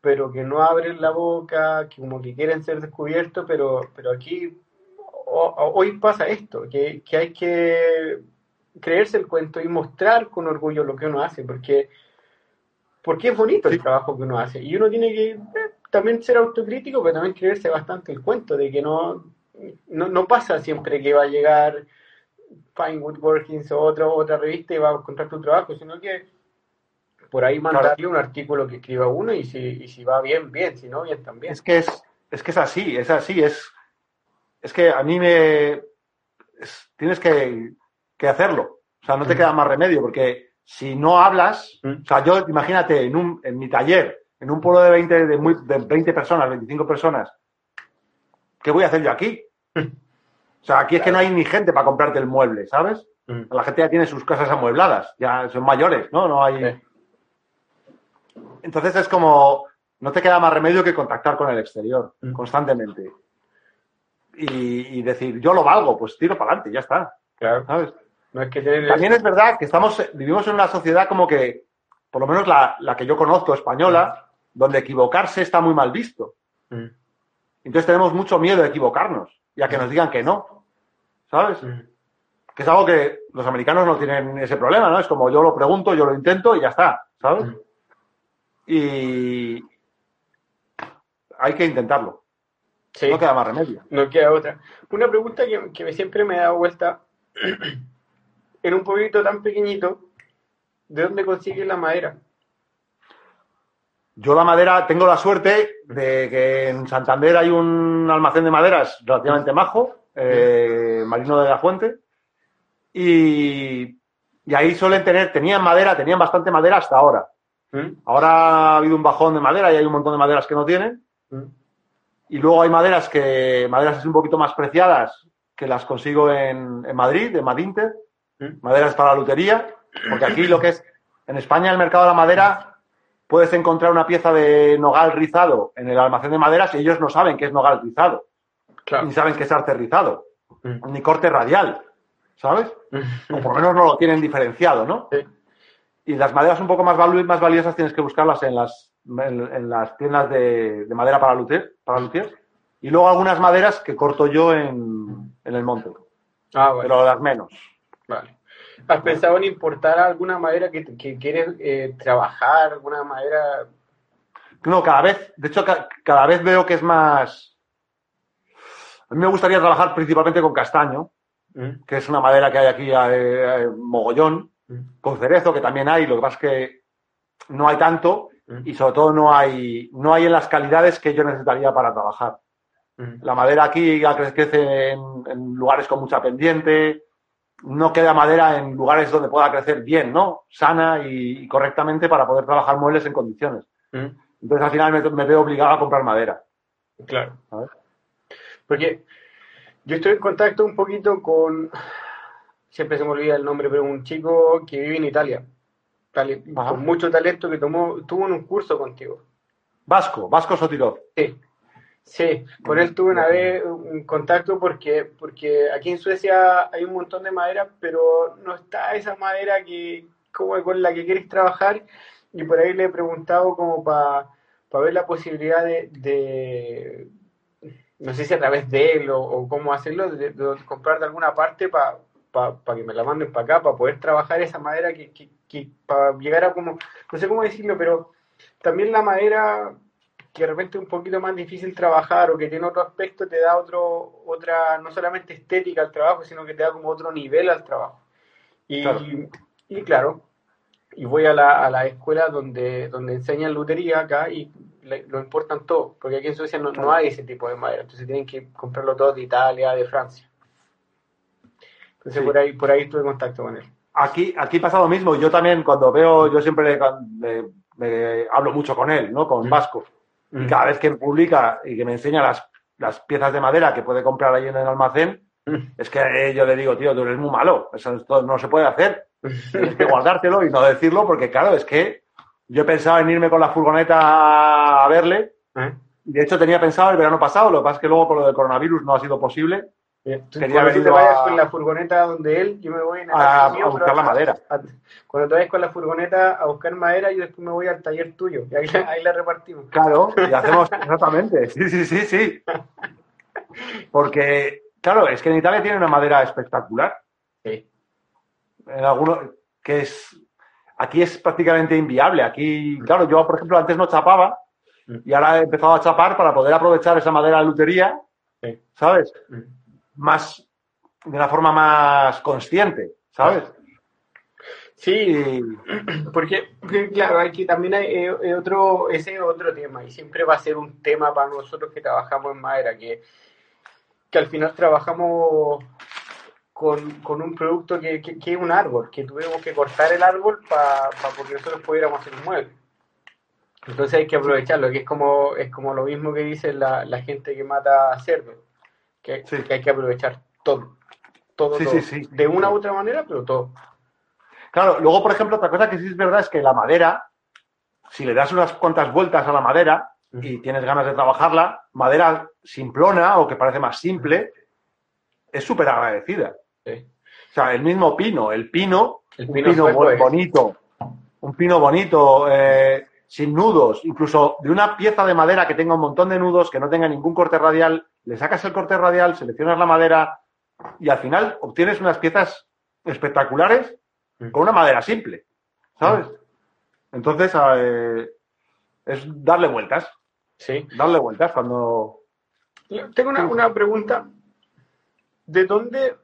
pero que no abren la boca, que como que quieren ser descubiertos, pero, pero aquí o- hoy pasa esto, que, que hay que creerse el cuento y mostrar con orgullo lo que uno hace, porque, porque es bonito el trabajo que uno hace. Y uno tiene que eh, también ser autocrítico, pero también creerse bastante el cuento de que no, no, no pasa siempre que va a llegar Fine Woodworkings o otra, otra revista y va a encontrar tu trabajo, sino que por ahí mandarle un artículo que escriba uno y si, y si va bien, bien, si no, bien también. Es que es, es que es así, es así, es, es que a mí me es- tienes que, que hacerlo. O sea, no te Mm. queda más remedio, porque si no hablas, Mm. o sea, yo imagínate en un, en mi taller, en un pueblo de 20, de, muy- de 20 personas, 25 personas, ¿qué voy a hacer yo aquí? O sea, aquí es que no hay ni gente para comprarte el mueble, ¿sabes? Mm. La gente ya tiene sus casas amuebladas, ya son mayores, ¿no? No hay. Sí. Entonces es como, no te queda más remedio que contactar con el exterior Mm. constantemente. Y, y decir, yo lo valgo, pues tiro para adelante, ya está, Claro, ¿sabes? no es que tener También es verdad que estamos, vivimos en una sociedad como que, por lo menos la, la que yo conozco, española, donde equivocarse está muy mal visto. Mm. Entonces tenemos mucho miedo de equivocarnos y a que nos digan que no, ¿sabes? Que es algo que los americanos no tienen ese problema, ¿no? Es como yo lo pregunto, yo lo intento y ya está, ¿sabes? Y hay que intentarlo. Sí. No queda más remedio. No queda otra. Una pregunta que, que me- siempre me da vuelta. en un pueblito tan pequeñito, ¿de dónde consigues la madera? Yo la madera, tengo la suerte de que en Santander hay un almacén de maderas relativamente majo, eh, Marino de la Fuente, y, y ahí suelen tener, tenían madera, tenían bastante madera hasta ahora. ¿Mm? Ahora ha habido un bajón de madera y hay un montón de maderas que no tienen. ¿Mm? Y luego hay maderas que, maderas así un poquito más preciadas, que las consigo en, en Madrid, en Madinter, ¿Mm? maderas para la lutería, porque aquí lo que es, en España el mercado de la madera, puedes encontrar una pieza de nogal rizado en el almacén de maderas y ellos no saben qué es nogal rizado, Claro. ni saben qué es arte rizado, Mm. ni corte radial, ¿sabes? O por lo menos no lo tienen diferenciado, ¿no? Sí. Y las maderas un poco más, más valiosas tienes que buscarlas en las, en, en las tiendas de, de madera para luthier, para luthier. Y luego algunas maderas que corto yo en, en el monte, Ah, vale. pero las menos. vale. ¿Has pensado en importar alguna madera que, que quieres eh, trabajar? ¿Alguna madera? No, cada vez, de hecho, ca- cada vez veo que es más... A mí me gustaría trabajar principalmente con castaño, ¿Mm? que es una madera que hay aquí eh, eh, mogollón, ¿Mm? con cerezo, que también hay, lo que pasa es que no hay tanto ¿Mm? y sobre todo no hay, no hay en las calidades que yo necesitaría para trabajar. La madera aquí ya crece en, en lugares con mucha pendiente, no queda madera en lugares donde pueda crecer bien, ¿no? Sana y, y correctamente para poder trabajar muebles en condiciones. ¿Mm? Entonces al final me, me veo obligado a comprar madera. Claro. ¿sabes? Porque yo estoy en contacto un poquito con, siempre se me olvida el nombre, pero un chico que vive en Italia, con mucho talento que tomó, tuvo en un curso contigo. Vasco, Vasco Sotirov. Sí, sí, con él tuve una vez un contacto porque, porque aquí en Suecia hay un montón de madera, pero no está esa madera que, como con la que quieres trabajar, y por ahí le he preguntado como para ver la posibilidad de, de, no sé si a través de él o, cómo hacerlo, de, de comprar de alguna parte para que me la manden para acá, para poder trabajar esa madera que, que para llegar a como, no sé cómo decirlo, pero también la madera que de repente es un poquito más difícil trabajar o que tiene otro aspecto, te da otro, otra, no solamente estética al trabajo, sino que te da como otro nivel al trabajo. Y Claro. y claro, y voy a la, a la escuela donde, donde enseñan lutería acá y le- lo importan todo, porque aquí en Suecia no, no hay ese tipo de madera, entonces tienen que comprarlo todo de Italia, de Francia. Entonces Sí. por ahí, por ahí tuve contacto con él. Aquí, aquí pasa lo mismo. Yo también cuando veo, yo siempre me hablo mucho con él, ¿no? Con Mm. Y cada vez que publica y que me enseña las, las piezas de madera que puede comprar ahí en el almacén, Mm. es que eh, yo le digo, tío, tú eres muy malo. Eso no se puede hacer. Tienes que guardártelo y no decirlo porque, claro, es que yo pensaba en irme con la furgoneta a verle ¿Eh? de hecho tenía pensado el verano pasado, lo que pasa es que luego por lo del coronavirus no ha sido posible. Eh, tú- Quería cuando tú te vayas a- con la furgoneta donde él, yo me voy en el A- mío, a buscar la madera. cuando te vayas con la furgoneta a buscar madera, yo después me voy al taller tuyo y ahí, la- ahí la repartimos. Claro, y hacemos exactamente. Sí, sí, sí, sí. Porque, claro, es que en Italia tiene una madera espectacular. Sí. En algunos, que es. Aquí es prácticamente inviable. Aquí, claro, yo, por ejemplo, antes no chapaba y ahora he empezado a chapar para poder aprovechar esa madera de lutería, Sí. ¿sabes? Más, de una forma más consciente, ¿sabes? Sí, porque claro, aquí también hay eh, eh, otro, ese es otro tema y siempre va a ser un tema para nosotros que trabajamos en madera, que, que al final trabajamos con, con un producto que, que- que es un árbol, que tuvimos que cortar el árbol para porque nosotros pudiéramos hacer un mueble. Entonces hay que aprovecharlo, que es como, es como lo mismo que dice la, la gente que mata cerdos, que, Sí. que hay que aprovechar todo, todo, Sí, todo. sí, de una u otra manera, pero todo. Claro, luego, por ejemplo, otra cosa que sí es verdad es que la madera, si le das unas cuantas vueltas a la madera y tienes ganas de trabajarla, madera simplona o que parece más simple, es súper agradecida. Sí. O sea, el mismo pino, el pino, El un pino pino bo- es. bonito, un pino bonito, eh, sin nudos, incluso de una pieza de madera que tenga un montón de nudos, que no tenga ningún corte radial, le sacas el corte radial, seleccionas la madera y al final obtienes unas piezas espectaculares con una madera simple, ¿sabes? Entonces, eh, es darle vueltas, Sí. darle vueltas cuando... Tengo una, una pregunta. ¿De dónde,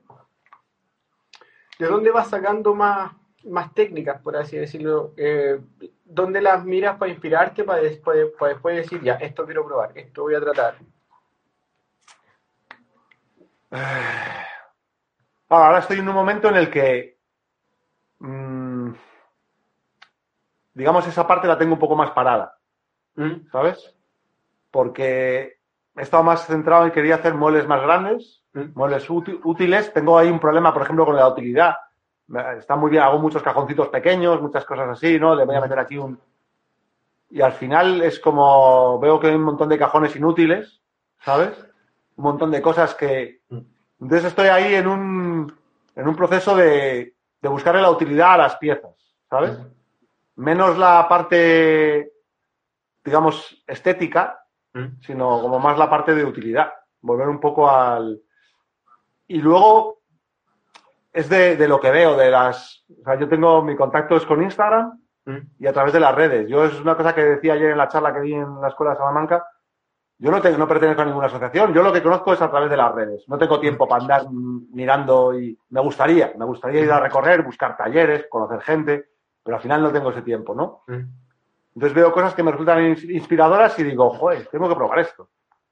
de dónde vas sacando más, más técnicas, por así decirlo? Eh, ¿Dónde las miras para inspirarte, para después, para después decir, ya, esto quiero probar, esto voy a tratar? Ahora, ahora estoy en un momento en el que, mm, digamos, esa parte la tengo un poco más parada, ¿Mm? ¿sabes? Porque he estado más centrado en que quería hacer muebles más grandes, Mm. muebles úti- útiles. Tengo ahí un problema, por ejemplo, con la utilidad. Está muy bien, hago muchos cajoncitos pequeños, muchas cosas así, ¿no? Le voy a meter aquí un... Y al final es como, veo que hay un montón de cajones inútiles, ¿sabes? Un montón de cosas que... Entonces estoy ahí en un, en un proceso de, de buscarle la utilidad a las piezas, ¿sabes? Menos la parte, digamos, estética, sino como más la parte de utilidad. Volver un poco al... Y luego es de, de lo que veo, de las... O sea, yo tengo mi contacto es con Instagram y a través de las redes. Yo es una cosa que decía ayer en la charla que di en la escuela de Salamanca. Yo no, tengo, no pertenezco a ninguna asociación. Yo lo que conozco es a través de las redes. No tengo tiempo para andar mirando y me gustaría, me gustaría ir a recorrer, buscar talleres, conocer gente, pero al final no tengo ese tiempo, ¿no? ¿Mm? Entonces veo cosas que me resultan ins- inspiradoras y digo, joder, tengo que probar esto.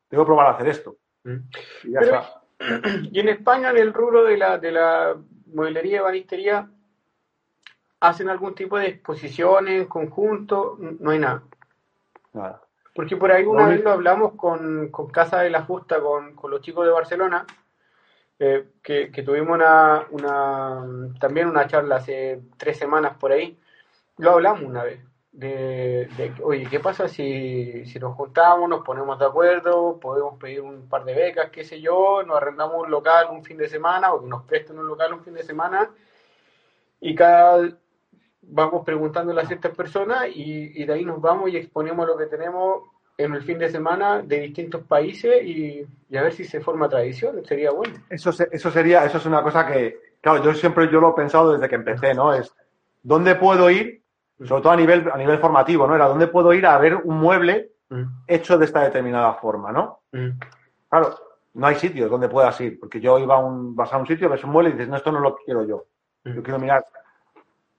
Tengo que probar a hacer esto. ¿Mm? Y ya Pero- está. Y en España, en el rubro de la, de la mueblería y banistería, ¿hacen algún tipo de exposiciones en conjunto? No hay nada. Nada. Porque por ahí una vez lo hablamos con, con Casa de la Justa, con, con los chicos de Barcelona, eh, que, que tuvimos una, una, también una charla hace tres semanas por ahí. Lo hablamos una vez. De, de, oye, ¿qué pasa si, si nos juntamos, nos ponemos de acuerdo, podemos pedir un par de becas, qué sé yo, nos arrendamos un local un fin de semana o que nos presten un local un fin de semana y cada vamos preguntándole a ciertas personas y, y de ahí nos vamos y exponemos lo que tenemos en el fin de semana de distintos países y, y a ver si se forma tradición, sería bueno. Eso, se- eso sería, eso es una cosa que, claro, yo siempre yo lo he pensado desde que empecé, ¿no? Es dónde puedo ir, sobre todo a nivel, a nivel formativo, ¿no? Era dónde puedo ir a ver un mueble hecho de esta determinada forma, ¿no? Claro, no hay sitios donde puedas ir, porque yo iba a un, vas a un sitio, ves un mueble y dices, no, esto no lo quiero yo. Yo quiero mirar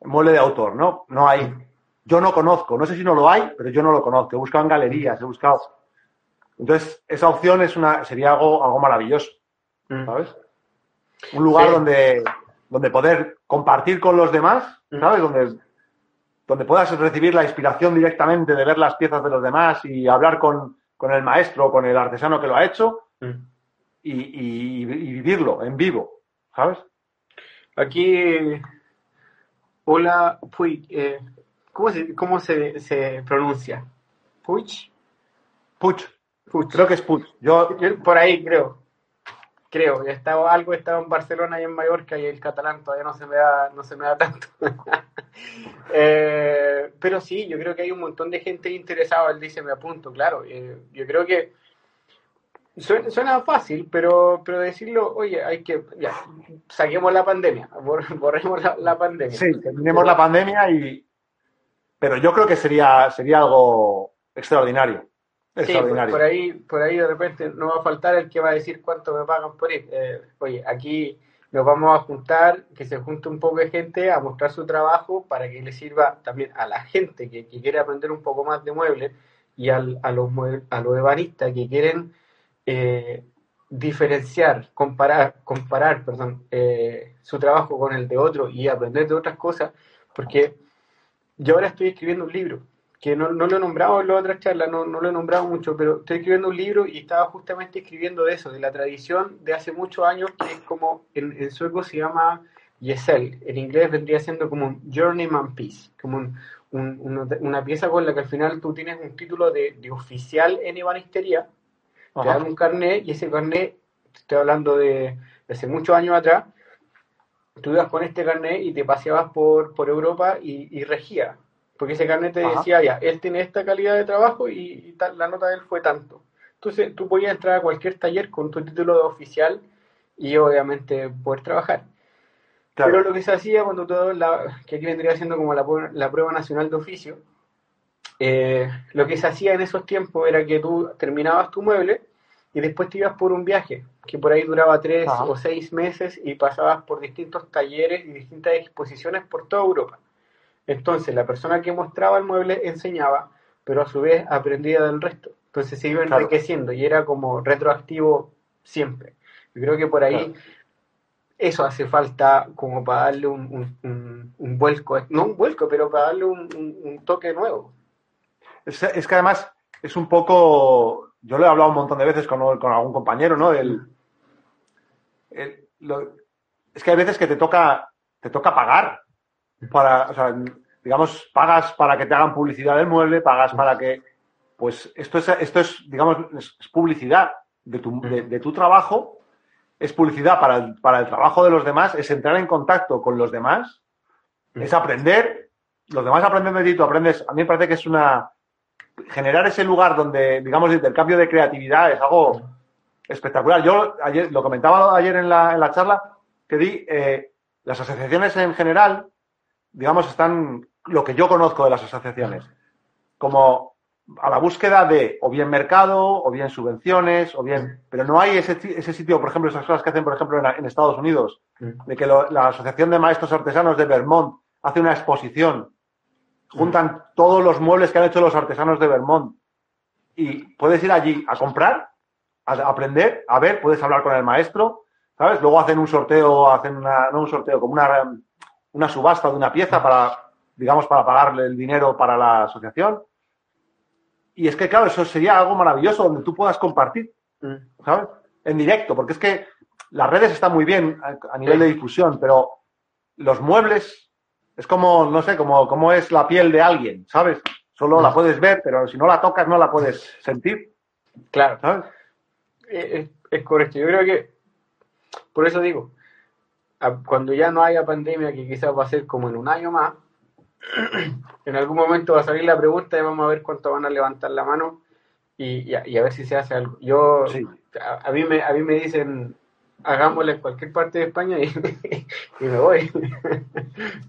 mueble de autor, ¿no? No hay. Yo no conozco, no sé si no lo hay, pero yo no lo conozco. He buscado en galerías, he buscado. Entonces, esa opción es una, sería algo, algo maravilloso, ¿sabes? Un lugar Sí. donde, donde poder compartir con los demás, ¿sabes? Donde, donde puedas recibir la inspiración directamente de ver las piezas de los demás y hablar con, con el maestro, con el artesano que lo ha hecho y, y- y vivirlo en vivo, ¿sabes? Aquí, hola, Puig, eh, ¿cómo, se, cómo se, se pronuncia? Puig, Puch, Puch. Creo que es. Yo, Yo por ahí creo. Creo. He estado, algo he estado en Barcelona y en Mallorca y el catalán todavía no se me da, no se me da tanto. Eh, pero sí, yo creo que hay un montón de gente interesada. Él dice, me apunto, claro. Eh, yo creo que suena, suena fácil, pero, pero decirlo, oye, hay que, ya, saquemos la pandemia, bor- borremos la, la pandemia. sí, terminemos la pandemia y... Pero yo creo que sería, sería algo extraordinario. Sí, por, Extraordinario. por ahí, por ahí de repente no va a faltar el que va a decir cuánto me pagan por ir. Eh, oye, aquí nos vamos a juntar, que se junte un poco de gente a mostrar su trabajo para que le sirva también a la gente que, que quiere aprender un poco más de muebles y al- a los a los ebanistas que quieren eh, diferenciar, comparar, comparar, perdón, eh, su trabajo con el de otro y aprender de otras cosas, porque yo ahora estoy escribiendo un libro que no, no lo he nombrado en las otras charlas, no, no lo he nombrado mucho, pero estoy escribiendo un libro y estaba justamente escribiendo de eso, de la tradición de hace muchos años, que es como, en, sueco se llama Yesel, en inglés vendría siendo como un Journeyman Piece, como un- un- una, una pieza con la que al final tú tienes un título de, de oficial en ebanistería, te Ajá. dan un carnet y ese carnet, estoy hablando de, de hace muchos años atrás, tú ibas con este carnet y te paseabas por, por Europa y, y regía. Porque ese carnet te Ajá. decía, ya, él tiene esta calidad de trabajo y, y tal, la nota de él fue tanto. Entonces tú podías entrar a cualquier taller con tu título de oficial y obviamente poder trabajar. Claro. Pero lo que se hacía cuando todo la, que aquí vendría siendo como la, la prueba nacional de oficio, eh, lo que se hacía en esos tiempos era que tú terminabas tu mueble y después te ibas por un viaje, que por ahí duraba tres Ajá. o seis meses y pasabas por distintos talleres y distintas exposiciones por toda Europa. Entonces la persona que mostraba el mueble enseñaba, pero a su vez aprendía del resto. Entonces se iba Claro. enriqueciendo y era como retroactivo siempre. Yo creo que por ahí Claro. eso hace falta como para darle un, un, un- un vuelco, no un vuelco, pero para darle un toque nuevo. Es, es que además es un poco. Yo lo he hablado un montón de veces con, con algún compañero, ¿no? El, el- es que hay veces que te toca, te toca pagar para, o sea, digamos, pagas para que te hagan publicidad del mueble, pagas para que, pues esto es, esto es, digamos, es, publicidad de tu, de, tu trabajo, es publicidad para para el trabajo de los demás, es entrar en contacto con los demás, es aprender, los demás aprenden de ti, tú aprendes, a mí me parece que es una, generar ese lugar donde, digamos, el intercambio de creatividad es algo espectacular. Yo ayer, lo comentaba ayer en la, en la charla que di, eh, las asociaciones en general, digamos, están lo que yo conozco de las asociaciones, como a la búsqueda de o bien mercado, o bien subvenciones, o bien, pero no hay ese, ese sitio, por ejemplo, esas cosas que hacen, por ejemplo, en, en Estados Unidos, de que lo- la Asociación de Maestros Artesanos de Vermont hace una exposición, juntan todos los muebles que han hecho los artesanos de Vermont y puedes ir allí a comprar, a aprender, a ver, puedes hablar con el maestro, ¿sabes? Luego hacen un sorteo, hacen una, no un sorteo, como una, una subasta de una pieza para, digamos, para pagarle el dinero para la asociación. Y es que, claro, eso sería algo maravilloso donde tú puedas compartir, ¿sabes? En directo, porque es que las redes están muy bien a, a nivel de difusión, pero los muebles es como, no sé, como, como es la piel de alguien, ¿sabes? Solo la puedes ver, pero si no la tocas no la puedes sentir, Claro, ¿sabes? es, es correcto. Yo creo que, por eso digo, cuando ya no haya pandemia, que quizás va a ser como en un año más, en algún momento va a salir la pregunta y vamos a ver cuánto van a levantar la mano y, y a, y a ver si se hace algo. Yo, Sí. a, a mí me, a mí me dicen, hagámosle en cualquier parte de España y, y me voy.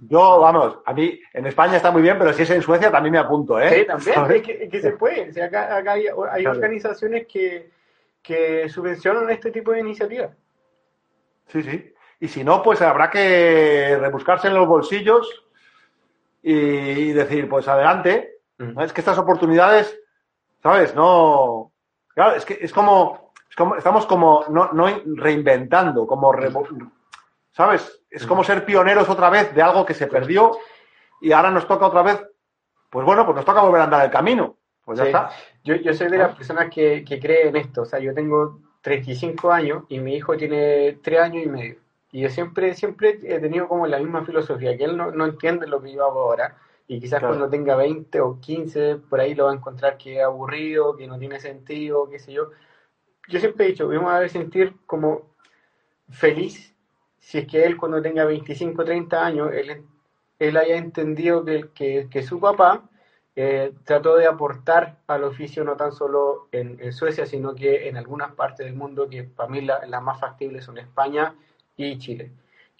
Yo, vamos, a mí en España está muy bien, pero si es en Suecia también me apunto, ¿eh? Sí, también, es que, es que se puede. O sea, acá, acá hay, hay Claro. organizaciones que, que subvencionan este tipo de iniciativas. Sí, sí. Y si no, pues habrá que rebuscarse en los bolsillos y decir, pues adelante. ¿no? Es que estas oportunidades, ¿sabes? No. Claro, es que es como. Es como- estamos como no, no reinventando, como. ¿Sabes? Es como ser pioneros otra vez de algo que se perdió y ahora nos toca otra vez. Pues bueno, pues nos toca volver a andar el camino. Pues ya Sí. está. Yo, yo soy de las personas que, que cree en esto. O sea, yo tengo 35 años y mi hijo tiene 3 años y medio. Y yo siempre, siempre he tenido como la misma filosofía, que él no, no entiende lo que yo hago ahora, y quizás Claro. cuando tenga 20 o 15, por ahí lo va a encontrar que es aburrido, que no tiene sentido, qué sé yo. Yo siempre he dicho, vamos a ver sentir como feliz si es que él cuando tenga 25, 30 años, él, él haya entendido que, que, que su papá eh, trató de aportar al oficio no tan solo en, en Suecia, sino que en algunas partes del mundo que para mí la- las más factibles son España y Chile.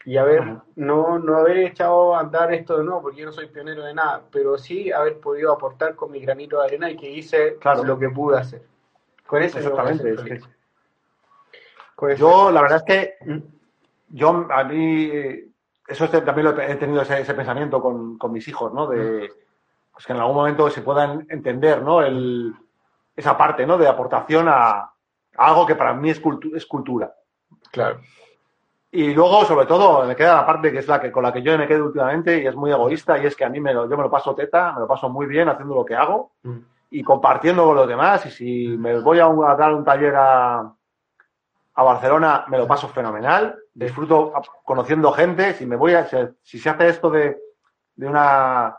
Y haber, Ajá. no, no haber echado a andar esto de nuevo, porque yo no soy pionero de nada, pero sí haber podido aportar con mi granito de arena y que hice Claro. lo que pude hacer. Con eso yo Exactamente. es que- eso- Yo, la verdad es que Mm, yo, a mí, eh, eso también lo he he tenido ese, ese pensamiento con, con mis hijos, ¿no? De pues que en algún momento se puedan entender, ¿no? El, esa parte, ¿no? De aportación a, a algo que para mí es, cultu- es cultura. Claro. Y luego, sobre todo, me queda la parte que es la que con la que yo me quedo últimamente y es muy egoísta y es que a mí me lo, yo me lo paso teta, me lo paso muy bien haciendo lo que hago Mm, y compartiendo con los demás. Y si me voy a, un- a dar un taller a, a Barcelona, me lo paso fenomenal. Disfruto conociendo gente. Si me voy a, si, se hace esto de, de una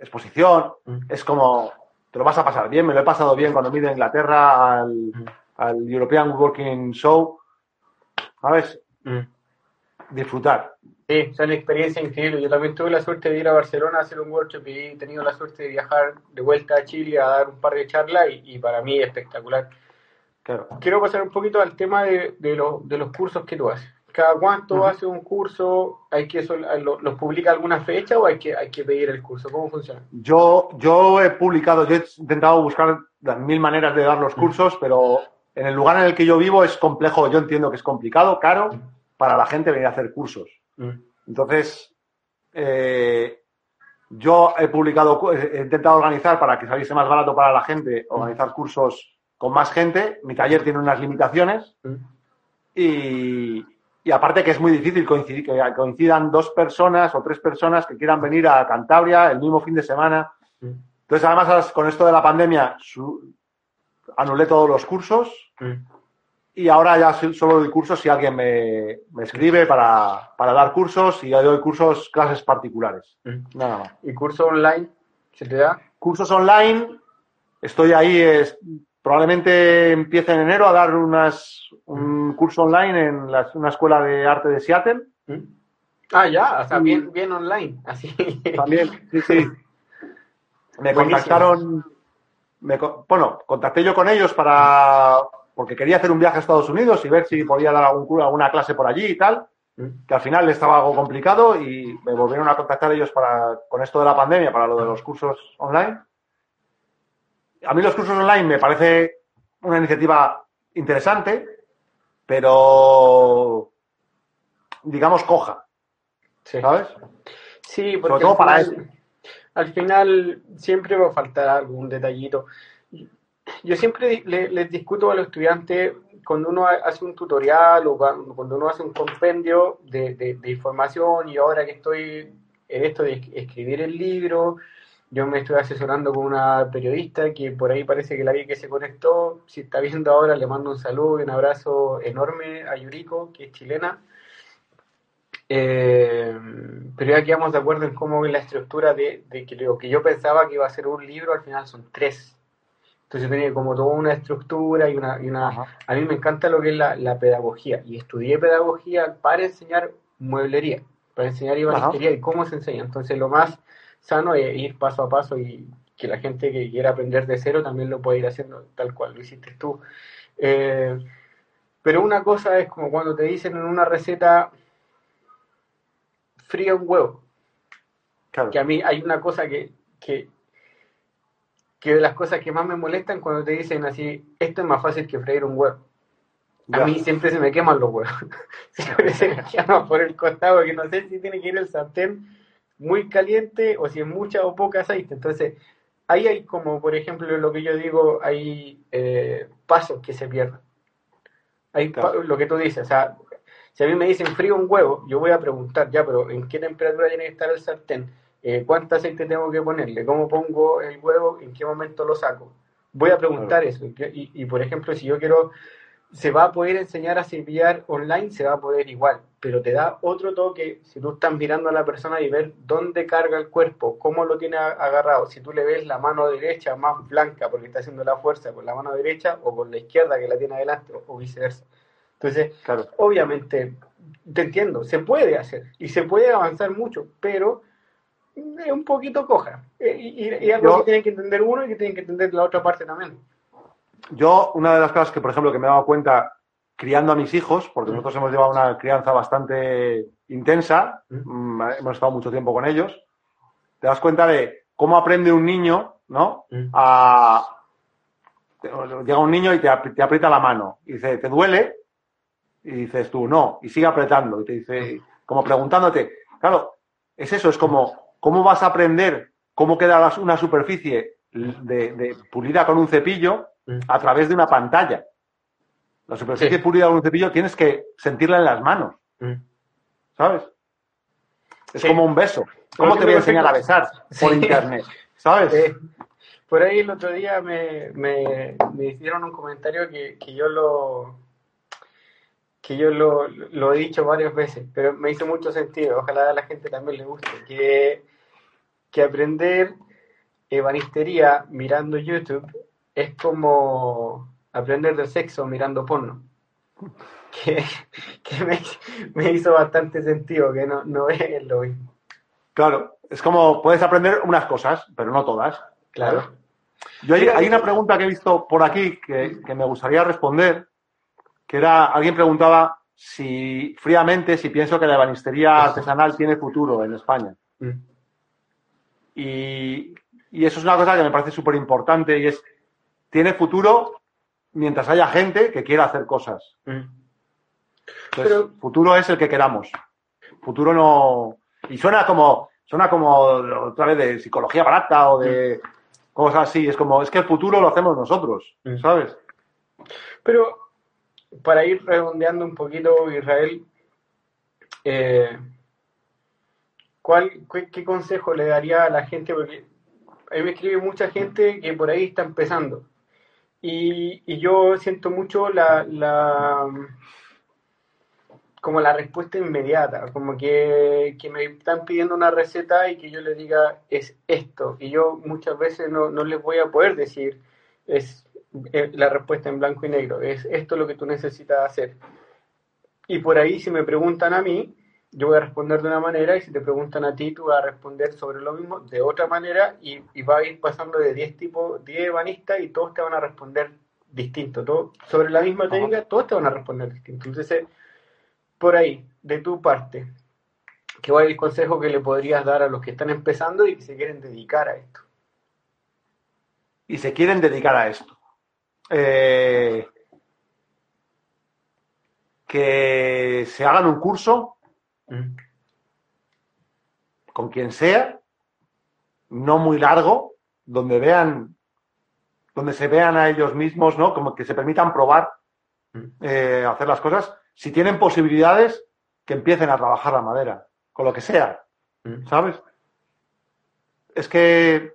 exposición, mm, es como te lo vas a pasar bien. Me lo he pasado bien cuando me he ido a Inglaterra al, Mm. al European Working Show. ¿Sabes? mm. Disfrutar. Sí, son experiencias increíbles. Yo también tuve la suerte de ir a Barcelona a hacer un workshop y he tenido la suerte de viajar de vuelta a Chile a dar un par de charlas y, y para mí es espectacular. Claro. Quiero pasar un poquito al tema de, de, lo- de los cursos que tú haces. ¿Cada cuánto Ujú. haces un curso? ¿Hay que lo- ¿Los publica alguna fecha o hay que, hay que pedir el curso? ¿Cómo funciona? Yo, yo he publicado, yo he intentado buscar las mil maneras de dar los cursos, pero en el lugar en el que yo vivo es complejo, yo entiendo que es complicado, caro, para la gente venir a hacer cursos. Entonces, eh, yo he publicado, he intentado organizar para que saliese más barato para la gente, organizar cursos con más gente. Mi taller tiene unas limitaciones y, y aparte que es muy difícil coincidir, que coincidan dos personas o tres personas que quieran venir a Cantabria el mismo fin de semana. Entonces, además, con esto de la pandemia, su- anulé todos los cursos. Y ahora ya so- solo doy cursos si alguien me, me escribe para, para dar cursos y yo doy cursos, clases particulares. Nada más. ¿Y curso online se te da? Cursos online, estoy ahí, es- probablemente empiece en enero a dar unas, un curso online en la- una escuela de arte de Seattle. Ah, ya, o sea, bien, bien online, así. También, sí, sí. Me Buenísimo. contactaron, me bueno, contacté yo con ellos para, porque quería hacer un viaje a Estados Unidos y ver si podía dar algún, alguna clase por allí y tal, Mm, que al final estaba algo complicado y me volvieron a contactar ellos para, con esto de la pandemia, para lo de los cursos online. A mí los cursos online me parece una iniciativa interesante, pero digamos coja, Sí. ¿sabes? Sí, porque todo al para final, al final siempre va a faltar algún detallito. Yo siempre le- les discuto a los estudiantes cuando uno ha- hace un tutorial o cuando uno hace un compendio de, de- información y ahora que estoy en esto de es- escribir el libro, yo me estoy asesorando con una periodista que por ahí parece que la vi que se conectó, si está viendo ahora le mando un saludo y un abrazo enorme a Yuriko, que es chilena. Eh, pero ya quedamos de acuerdo en cómo la estructura de, lo que yo pensaba que iba a ser un libro, al final son tres. Entonces tenía como toda una estructura y una... Y una a mí me encanta lo que es la, la pedagogía y estudié pedagogía para enseñar mueblería, para enseñar ibanistería y cómo se enseña. Entonces lo más sano es ir paso a paso y que la gente que quiera aprender de cero también lo pueda ir haciendo tal cual lo hiciste tú. Eh, pero una cosa es como cuando te dicen en una receta fría un huevo, Claro. que a mí hay una cosa que, que, que de las cosas que más me molestan cuando te dicen así, esto es más fácil que freír un huevo. A Ya. mí siempre se me queman los huevos. Siempre se me queman por el costado, que no sé si tiene que ir el sartén muy caliente o si es mucha o poca aceite. Entonces, ahí hay como, por ejemplo, lo que yo digo, hay eh, pasos que se pierden. Hay Claro. lo que tú dices, o sea, si a mí me dicen frío un huevo, yo voy a preguntar, ya, pero ¿en qué temperatura tiene que estar el sartén? Eh, ¿Cuánto aceite tengo que ponerle? ¿Cómo pongo el huevo? ¿En qué momento lo saco? Voy a preguntar eso. Y, y, por ejemplo, si yo quiero se va a poder enseñar a cepillar online, se va a poder igual, pero te da otro toque si tú estás mirando a la persona y ver dónde carga el cuerpo, cómo lo tiene agarrado. Si tú le ves la mano derecha más blanca porque está haciendo la fuerza con la mano derecha o con la izquierda que la tiene adelante o, o viceversa. Entonces, Claro. obviamente, te entiendo, se puede hacer y se puede avanzar mucho, pero es un poquito coja. Eh, Y, y- y algo Yo- que tienen que entender uno y que tienen que entender la otra parte también. Yo, una de las cosas que, por ejemplo, que me he dado cuenta criando a mis hijos, porque nosotros hemos llevado una crianza bastante intensa, Mm. mm, hemos estado mucho tiempo con ellos, te das cuenta de cómo aprende un niño, ¿no? Mm. A... Llega un niño y te, ap- te aprieta la mano y dice, ¿te duele? Y dices tú, no, y sigue apretando. Y te dice, como preguntándote, claro, es eso, es como, ¿cómo vas a aprender cómo queda una superficie de, de pulida con un cepillo Mm. a través de una pantalla? La superficie Sí. pulida con un cepillo tienes que sentirla en las manos, ¿sabes? Es Sí. como un beso. ¿Cómo te voy a enseñar a besar por Sí. internet? ¿Sabes? Eh, por ahí el otro día me, me, me hicieron un comentario que, que yo lo que yo lo, lo he dicho varias veces, pero me hizo mucho sentido. Ojalá a la gente también le guste. Que, que aprender ebanistería mirando YouTube es como aprender del sexo mirando porno. Que, que me, me hizo bastante sentido, que no, no es lo mismo. Claro, es como puedes aprender unas cosas, pero no todas. Claro. Yo hay, hay una pregunta que he visto por aquí que, que me gustaría responder, que era, alguien preguntaba si fríamente, si pienso que la ebanistería artesanal tiene futuro en España. Mm. Y, y eso es una cosa que me parece súper importante y es, tiene futuro mientras haya gente que quiera hacer cosas. Mm. Entonces, Pero- futuro es el que queramos. Futuro no. Y suena como, suena como otra vez de psicología barata o de cosas así. Es como, es que el futuro lo hacemos nosotros, Mm. ¿sabes? Pero para ir redondeando un poquito, Israel, eh, ¿cuál, qué, consejo le daría a la gente? Porque a mí me escribe mucha gente que por ahí está empezando. Y, yo siento mucho la, como la respuesta inmediata, como que, me están pidiendo una receta y que yo les diga es esto. Y yo muchas veces no, no les voy a poder decir es la respuesta en blanco y negro, es esto lo que tú necesitas hacer. Y por ahí si me preguntan a mí, yo voy a responder de una manera y si te preguntan a ti, tú vas a responder sobre lo mismo de otra manera y, y va a ir pasando de 10 tipos, 10 ebanistas y todos te van a responder distinto. Todo, sobre la misma técnica, todos te van a responder distinto. Entonces, por ahí, de tu parte, ¿qué va el consejo que le podrías dar a los que están empezando y que se quieren dedicar a esto? Y se quieren dedicar a esto. Eh, que se hagan un curso Mm. con quien sea, no muy largo, donde vean, donde se vean a ellos mismos, ¿no? Como que se permitan probar, Mm. eh, hacer las cosas. Si tienen posibilidades, que empiecen a trabajar la madera, con lo que sea, Mm. ¿sabes? Es que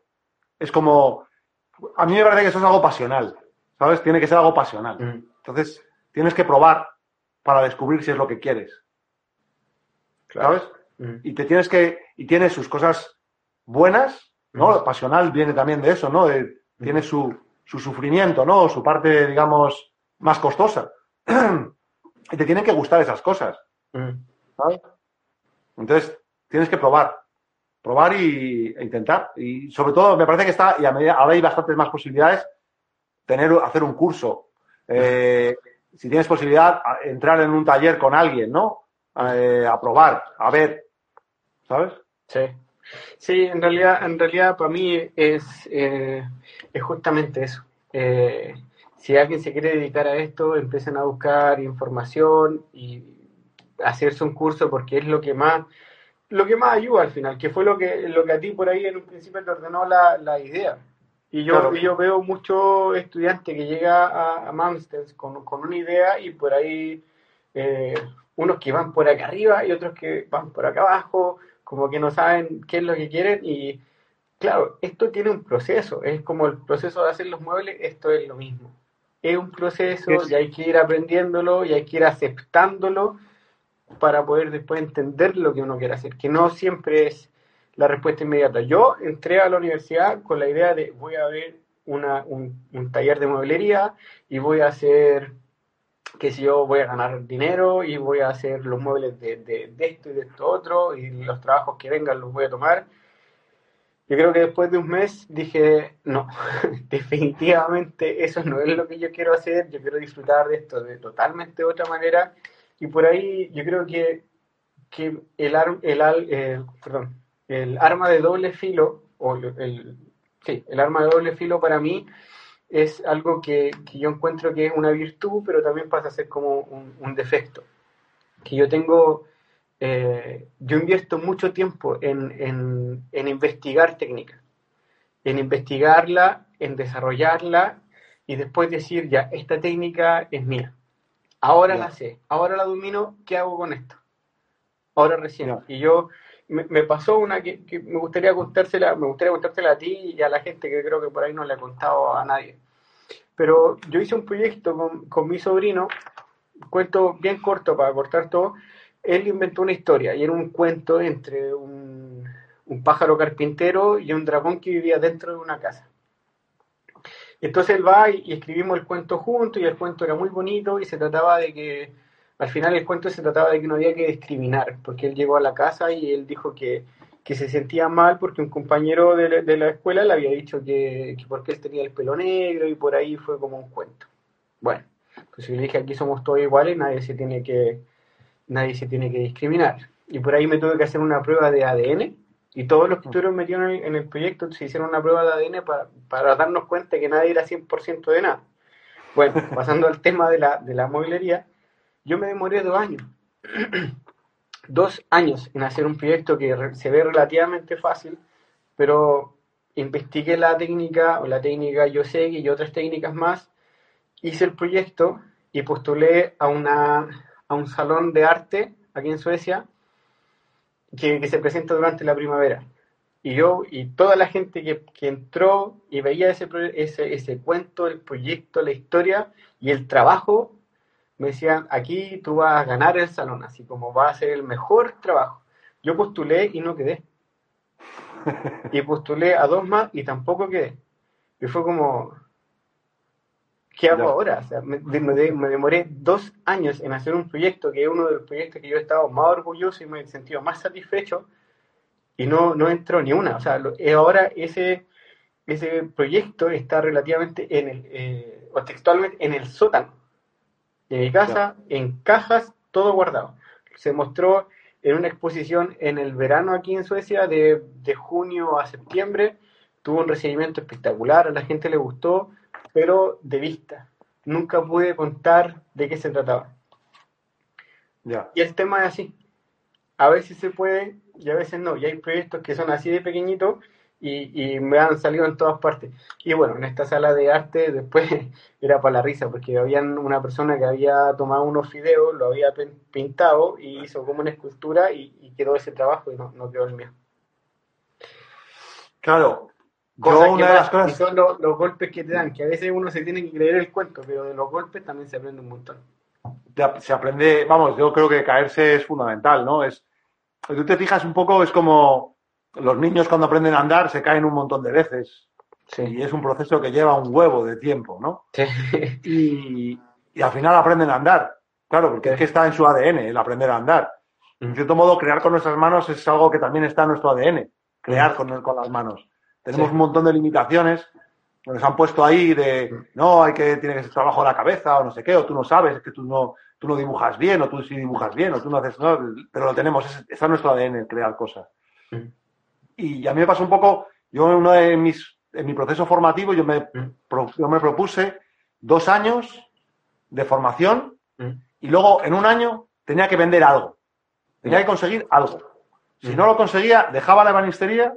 es como, a mí me parece que eso es algo pasional, ¿sabes? Tiene que ser algo pasional. Mm. Entonces, tienes que probar para descubrir si es lo que quieres, ¿sabes? Mm. y te tienes que y tiene sus cosas buenas no. Lo pasional viene también de eso no De- tiene su, su sufrimiento no su parte digamos más costosa y te tienen que gustar esas cosas Mm. ¿sabes? entonces tienes que probar probar y, e intentar y sobre todo me parece que está y a medida, ahora hay bastantes más posibilidades tener hacer un curso Eh, si tienes posibilidad entrar en un taller con alguien no Eh, a probar a ver ¿sabes? Sí. Sí, en realidad, en realidad para mí es, eh, es justamente eso. Eh, si alguien se quiere dedicar a esto, empiecen a buscar información y hacerse un curso porque es lo que más, lo que más ayuda al final, que fue lo que, lo que a ti por ahí en un principio te ordenó la, la idea. Y yo, Claro. y yo veo mucho estudiante que llega a, a Mamsters con, con una idea y por ahí eh, unos que van por acá arriba y otros que van por acá abajo, como que no saben qué es lo que quieren y claro, esto tiene un proceso, es como el proceso de hacer los muebles, esto es lo mismo. es un proceso Es- y hay que ir aprendiéndolo y hay que ir aceptándolo para poder después entender lo que uno quiere hacer, que no siempre es la respuesta inmediata. Yo entré a la universidad con la idea de voy a ver una, un, un taller de mueblería y voy a hacer, qué sé yo, voy a ganar dinero y voy a hacer los muebles de, de, de esto y de esto otro y los trabajos que vengan los voy a tomar. Yo creo que después de un mes dije, no, definitivamente eso no es lo que yo quiero hacer, yo quiero disfrutar de esto de totalmente otra manera y por ahí yo creo que, que el, el, al- eh, perdón, el arma de doble filo, o el, sí, el arma de doble filo para mí es algo que, que yo encuentro que es una virtud, pero también pasa a ser como un, un defecto. Que yo tengo, eh, yo invierto mucho tiempo en, en, en investigar técnicas, en investigarla, en desarrollarla y después decir, ya, esta técnica es mía. Ahora la sé, ahora la domino, ¿qué hago con esto? Ahora recién. Y yo, me, pasó una que, que me gustaría contársela, me gustaría contársela a ti y a la gente que creo que por ahí no le he contado a nadie. Pero yo hice un proyecto con, con mi sobrino, cuento bien corto para cortar todo. Él inventó una historia y era un cuento entre un, un pájaro carpintero y un dragón que vivía dentro de una casa. Entonces él va y escribimos el cuento juntos y el cuento era muy bonito y se trataba de que, al final el cuento se trataba de que no había que discriminar, porque él llegó a la casa y él dijo que, que se sentía mal porque un compañero de la, de la escuela le había dicho que, que porque él tenía el pelo negro y por ahí fue como un cuento. Bueno, pues yo le dije aquí somos todos iguales, nadie se tiene que, nadie se tiene que discriminar. Y por ahí me tuve que hacer una prueba de ADN y todos los que estuvieron metidos en el, en el proyecto se hicieron una prueba de ADN para, para darnos cuenta que nadie era 100% de nada. Bueno, pasando al tema de la, de la mueblería, yo me demoré dos años. dos años en hacer un proyecto que se ve relativamente fácil, pero investigué la técnica, o la técnica yo sé y otras técnicas más, hice el proyecto y postulé a, una, a un salón de arte aquí en Suecia que, que se presenta durante la primavera. Y yo y toda la gente que, que entró y veía ese, ese, ese cuento, el proyecto, la historia y el trabajo, me decían, aquí tú vas a ganar el salón, así como va a ser el mejor trabajo. Yo postulé y no quedé. Y postulé a dos más y tampoco quedé. Y fue como, ¿qué hago ahora? O sea, me, me me demoré dos años en hacer un proyecto que es uno de los proyectos que yo he estado más orgulloso y me he sentido más satisfecho y no, no entró ni una. O sea, lo- eh, ahora ese, ese proyecto está relativamente en el, eh, o textualmente en el sótano de mi casa, en cajas, todo guardado. Se mostró en una exposición en el verano aquí en Suecia, de, de junio a septiembre. Tuvo un recibimiento espectacular, a la gente le gustó, pero de vista. Nunca pude contar de qué se trataba. Ya. Y el tema es así. A veces se puede y a veces no. Y hay proyectos que son así de pequeñitos y, y me han salido en todas partes. Y bueno, en esta sala de arte después era para la risa, porque había una persona que había tomado unos fideos, lo había pin- pintado y hizo como una escultura y, y quedó ese trabajo y no, no quedó el mío. Claro. Cosas Yo que y cosas... son los, los golpes que te dan, que a veces uno se tiene que creer el cuento, pero de los golpes también se aprende un montón. se aprende, vamos, yo creo que caerse es fundamental, ¿no? Es, tú te fijas un poco, es como los niños cuando aprenden a andar se caen un montón de veces. Y es un proceso que lleva un huevo de tiempo, ¿no? Sí. Y, y al final aprenden a andar. Claro, porque es que está en su ADN el aprender a andar. En cierto modo, crear con nuestras manos es algo que también está en nuestro ADN. Crear con, con las manos. Tenemos Sí. un montón de limitaciones que nos han puesto ahí de no, hay que, tiene que ser trabajo de la cabeza o no sé qué, o tú no sabes, es que tú no, tú no dibujas bien, o tú sí dibujas bien, o tú no haces, no, pero lo tenemos, es- está en nuestro ADN el crear cosas. Mm. Y a mí me pasó un poco, yo en uno de mis, en mi proceso formativo, yo me, Mm. yo me propuse dos años de formación Mm. y luego en un año tenía que vender algo. Tenía que conseguir algo. Si no lo conseguía, dejaba la ebanistería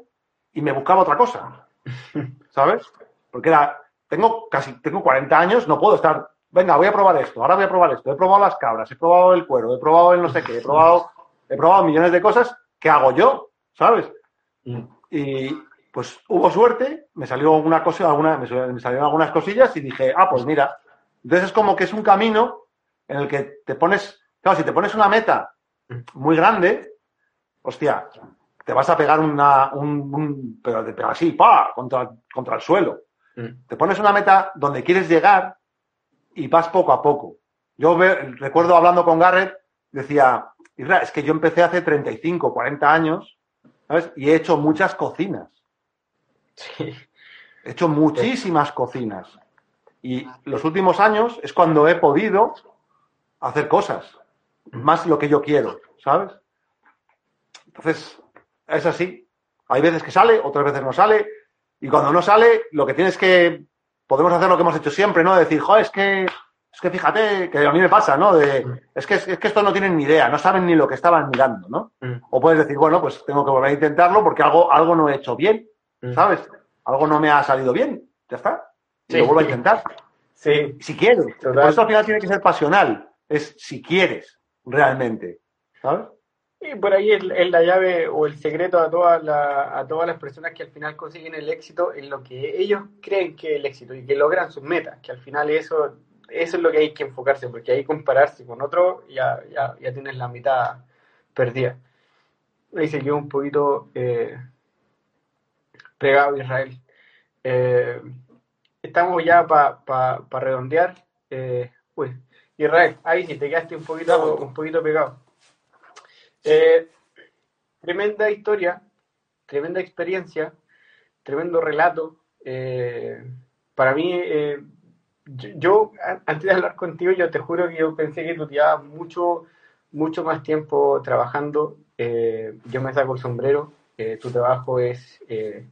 y me buscaba otra cosa. ¿Sabes? Porque era, tengo casi, tengo 40 años, no puedo estar, venga, voy a probar esto, ahora voy a probar esto. He probado las cabras, he probado el cuero, he probado el no sé qué, he probado, he probado millones de cosas. ¿Qué hago yo? ¿Sabes? Y pues hubo suerte, me salió alguna cosa, alguna, me sal- me salieron algunas cosillas y dije, ah, pues mira, Entonces es como que es un camino en el que te pones, claro, si te pones una meta muy grande, hostia, te vas a pegar una, un, un- pero así, pa, contra, contra el suelo. Mm. Te pones una meta donde quieres llegar y vas poco a poco. Yo ve- recuerdo hablando con Garrett, decía, "Isra, es que yo empecé hace 35, 40 años, ¿sabes? Y he hecho muchas cocinas. Sí. He hecho muchísimas cocinas. Y los últimos años es cuando he podido hacer cosas. Más lo que yo quiero, ¿sabes? Entonces, es así. Hay veces que sale, otras veces no sale. Y cuando no sale, lo que tienes que. Podemos hacer lo que hemos hecho siempre, ¿no? Decir, joder, es que. Es que fíjate, que a mí me pasa, ¿no? De, es, que, es que estos no tienen ni idea, no saben ni lo que estaban mirando, ¿no? Mm. O puedes decir, bueno, pues tengo que volver a intentarlo porque algo, algo no he hecho bien, Mm. ¿sabes? Algo no me ha salido bien, ya está. Y Sí. lo vuelvo a intentar. Sí, Si quieres. Total. Por eso al final tiene que ser pasional. Es si quieres, realmente. ¿Sabes? Y por ahí es, es la llave o el secreto a todas la- a todas las personas que al final consiguen el éxito en lo que ellos creen que es el éxito y que logran sus metas, que al final eso, eso es lo que hay que enfocarse, porque ahí compararse con otro ya, ya, ya tienes la mitad perdida. Ahí se quedó un poquito eh, pegado Israel. Eh, estamos ya para redondear. Eh, uy, Israel, ahí sí te quedaste un poquito, un poquito pegado. Eh, tremenda historia, tremenda experiencia, tremendo relato. Para mí, yo, yo, antes de hablar contigo, yo te juro que yo pensé que tú llevabas mucho, mucho más tiempo trabajando. Eh, yo me saco el sombrero. eh, tu trabajo es eh,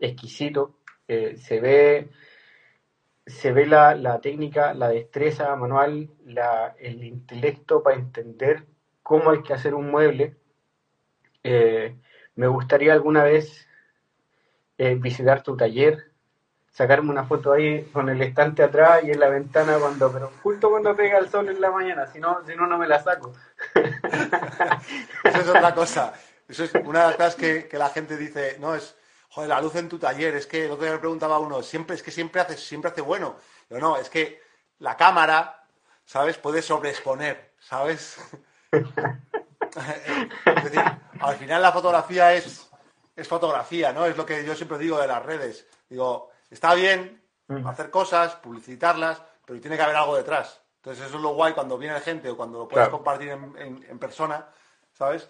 exquisito. eh, se ve se ve la, la técnica, la destreza manual, la, el intelecto para entender cómo hay que hacer un mueble. Eh, me gustaría alguna vez eh, visitar tu taller, sacarme una foto ahí con el estante atrás y en la ventana cuando, pero justo cuando pega el sol en la mañana, si no, si no, no me la saco. Eso es otra cosa. Eso es una de las cosas que, que la gente dice, no, es, joder, la luz en tu taller, es que lo que me preguntaba uno, siempre, es que siempre hace, siempre hace bueno. Yo no, es que la cámara, ¿sabes? Puede sobreexponer, ¿sabes? es decir, al final la fotografía es, es fotografía, ¿no? Es lo que yo siempre digo de las redes. Digo, está bien hacer cosas, publicitarlas, pero tiene que haber algo detrás. Entonces eso es lo guay cuando viene gente o cuando lo puedes Claro. compartir en, en- en persona, ¿sabes?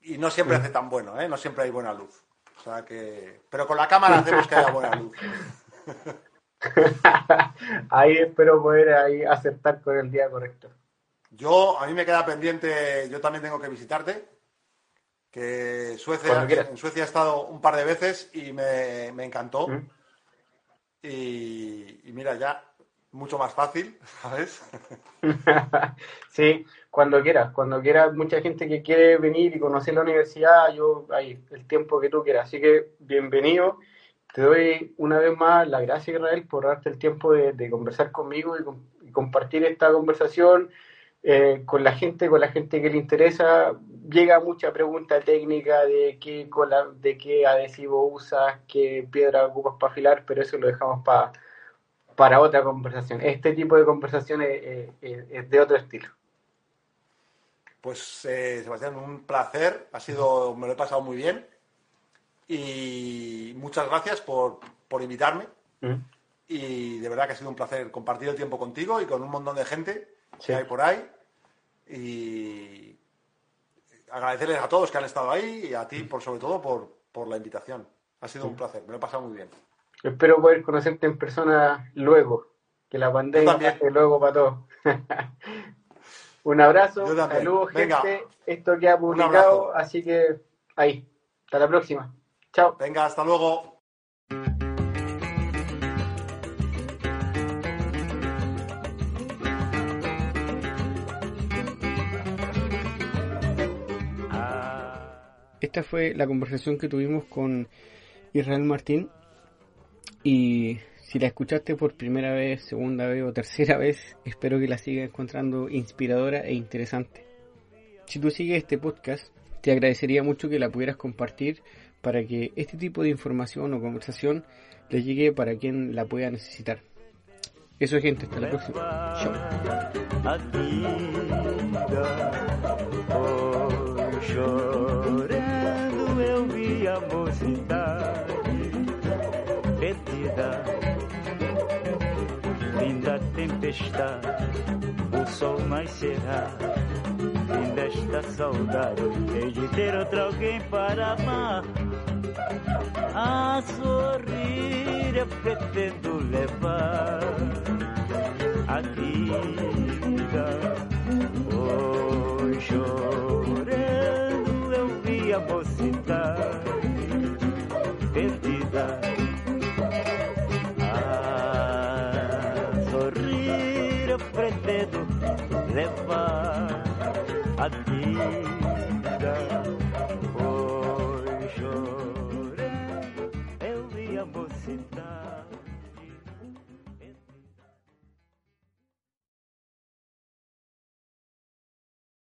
Y no siempre hace tan bueno, ¿eh? No siempre hay buena luz. O sea que... Pero con la cámara hacemos que haya buena luz. ahí espero poder ahí acertar con el día correcto. Yo, a mí me queda pendiente, yo también tengo que visitarte, que Suecia, en Suecia he estado un par de veces y me, me encantó. ¿Mm? Y, y mira, ya mucho más fácil, ¿sabes? Sí, cuando quieras, cuando quieras, mucha gente que quiere venir y conocer la universidad, yo ahí, el tiempo que tú quieras. Así que bienvenido. Te doy una vez más las gracias, Israel, por darte el tiempo de, conversar conmigo y compartir esta conversación eh, con la gente, con la gente que le interesa. Llega mucha pregunta técnica de qué, cola- de qué adhesivo usas, qué piedra ocupas para afilar, pero eso lo dejamos para para otra conversación. Este tipo de conversaciones eh, eh, es de otro estilo. Pues eh, Sebastián, un placer, ha sido, me lo he pasado muy bien y muchas gracias por, por invitarme y de verdad que ha sido un placer compartir el tiempo contigo y con un montón de gente Sí. que hay por ahí y agradecerles a todos que han estado ahí y a ti por sobre todo por, por la invitación. Ha sido un placer, me lo he pasado muy bien. Espero poder conocerte en persona luego, que la pandemia pase luego para todos. un abrazo, saludos Venga. gente, esto queda publicado, así que ahí, hasta la próxima. Chao. Venga, hasta luego. Esta fue la conversación que tuvimos con Israel Martín y si la escuchaste por primera vez, segunda vez o tercera vez, espero que la sigas encontrando inspiradora e interesante. Si tú sigues este podcast, te agradecería mucho que la pudieras compartir para que este tipo de información o conversación le llegue para quien la pueda necesitar. Eso gente, hasta la próxima. Chao. Vi a mocidade perdida. Fim tempestade, o sol nascerá. Fim desta saudade, hei de ter outro alguém para amar. A sorrir eu pretendo levar a vida. Oh, chorando eu vi a mocidade perdida. A sorrir eu pretendo levar a vida.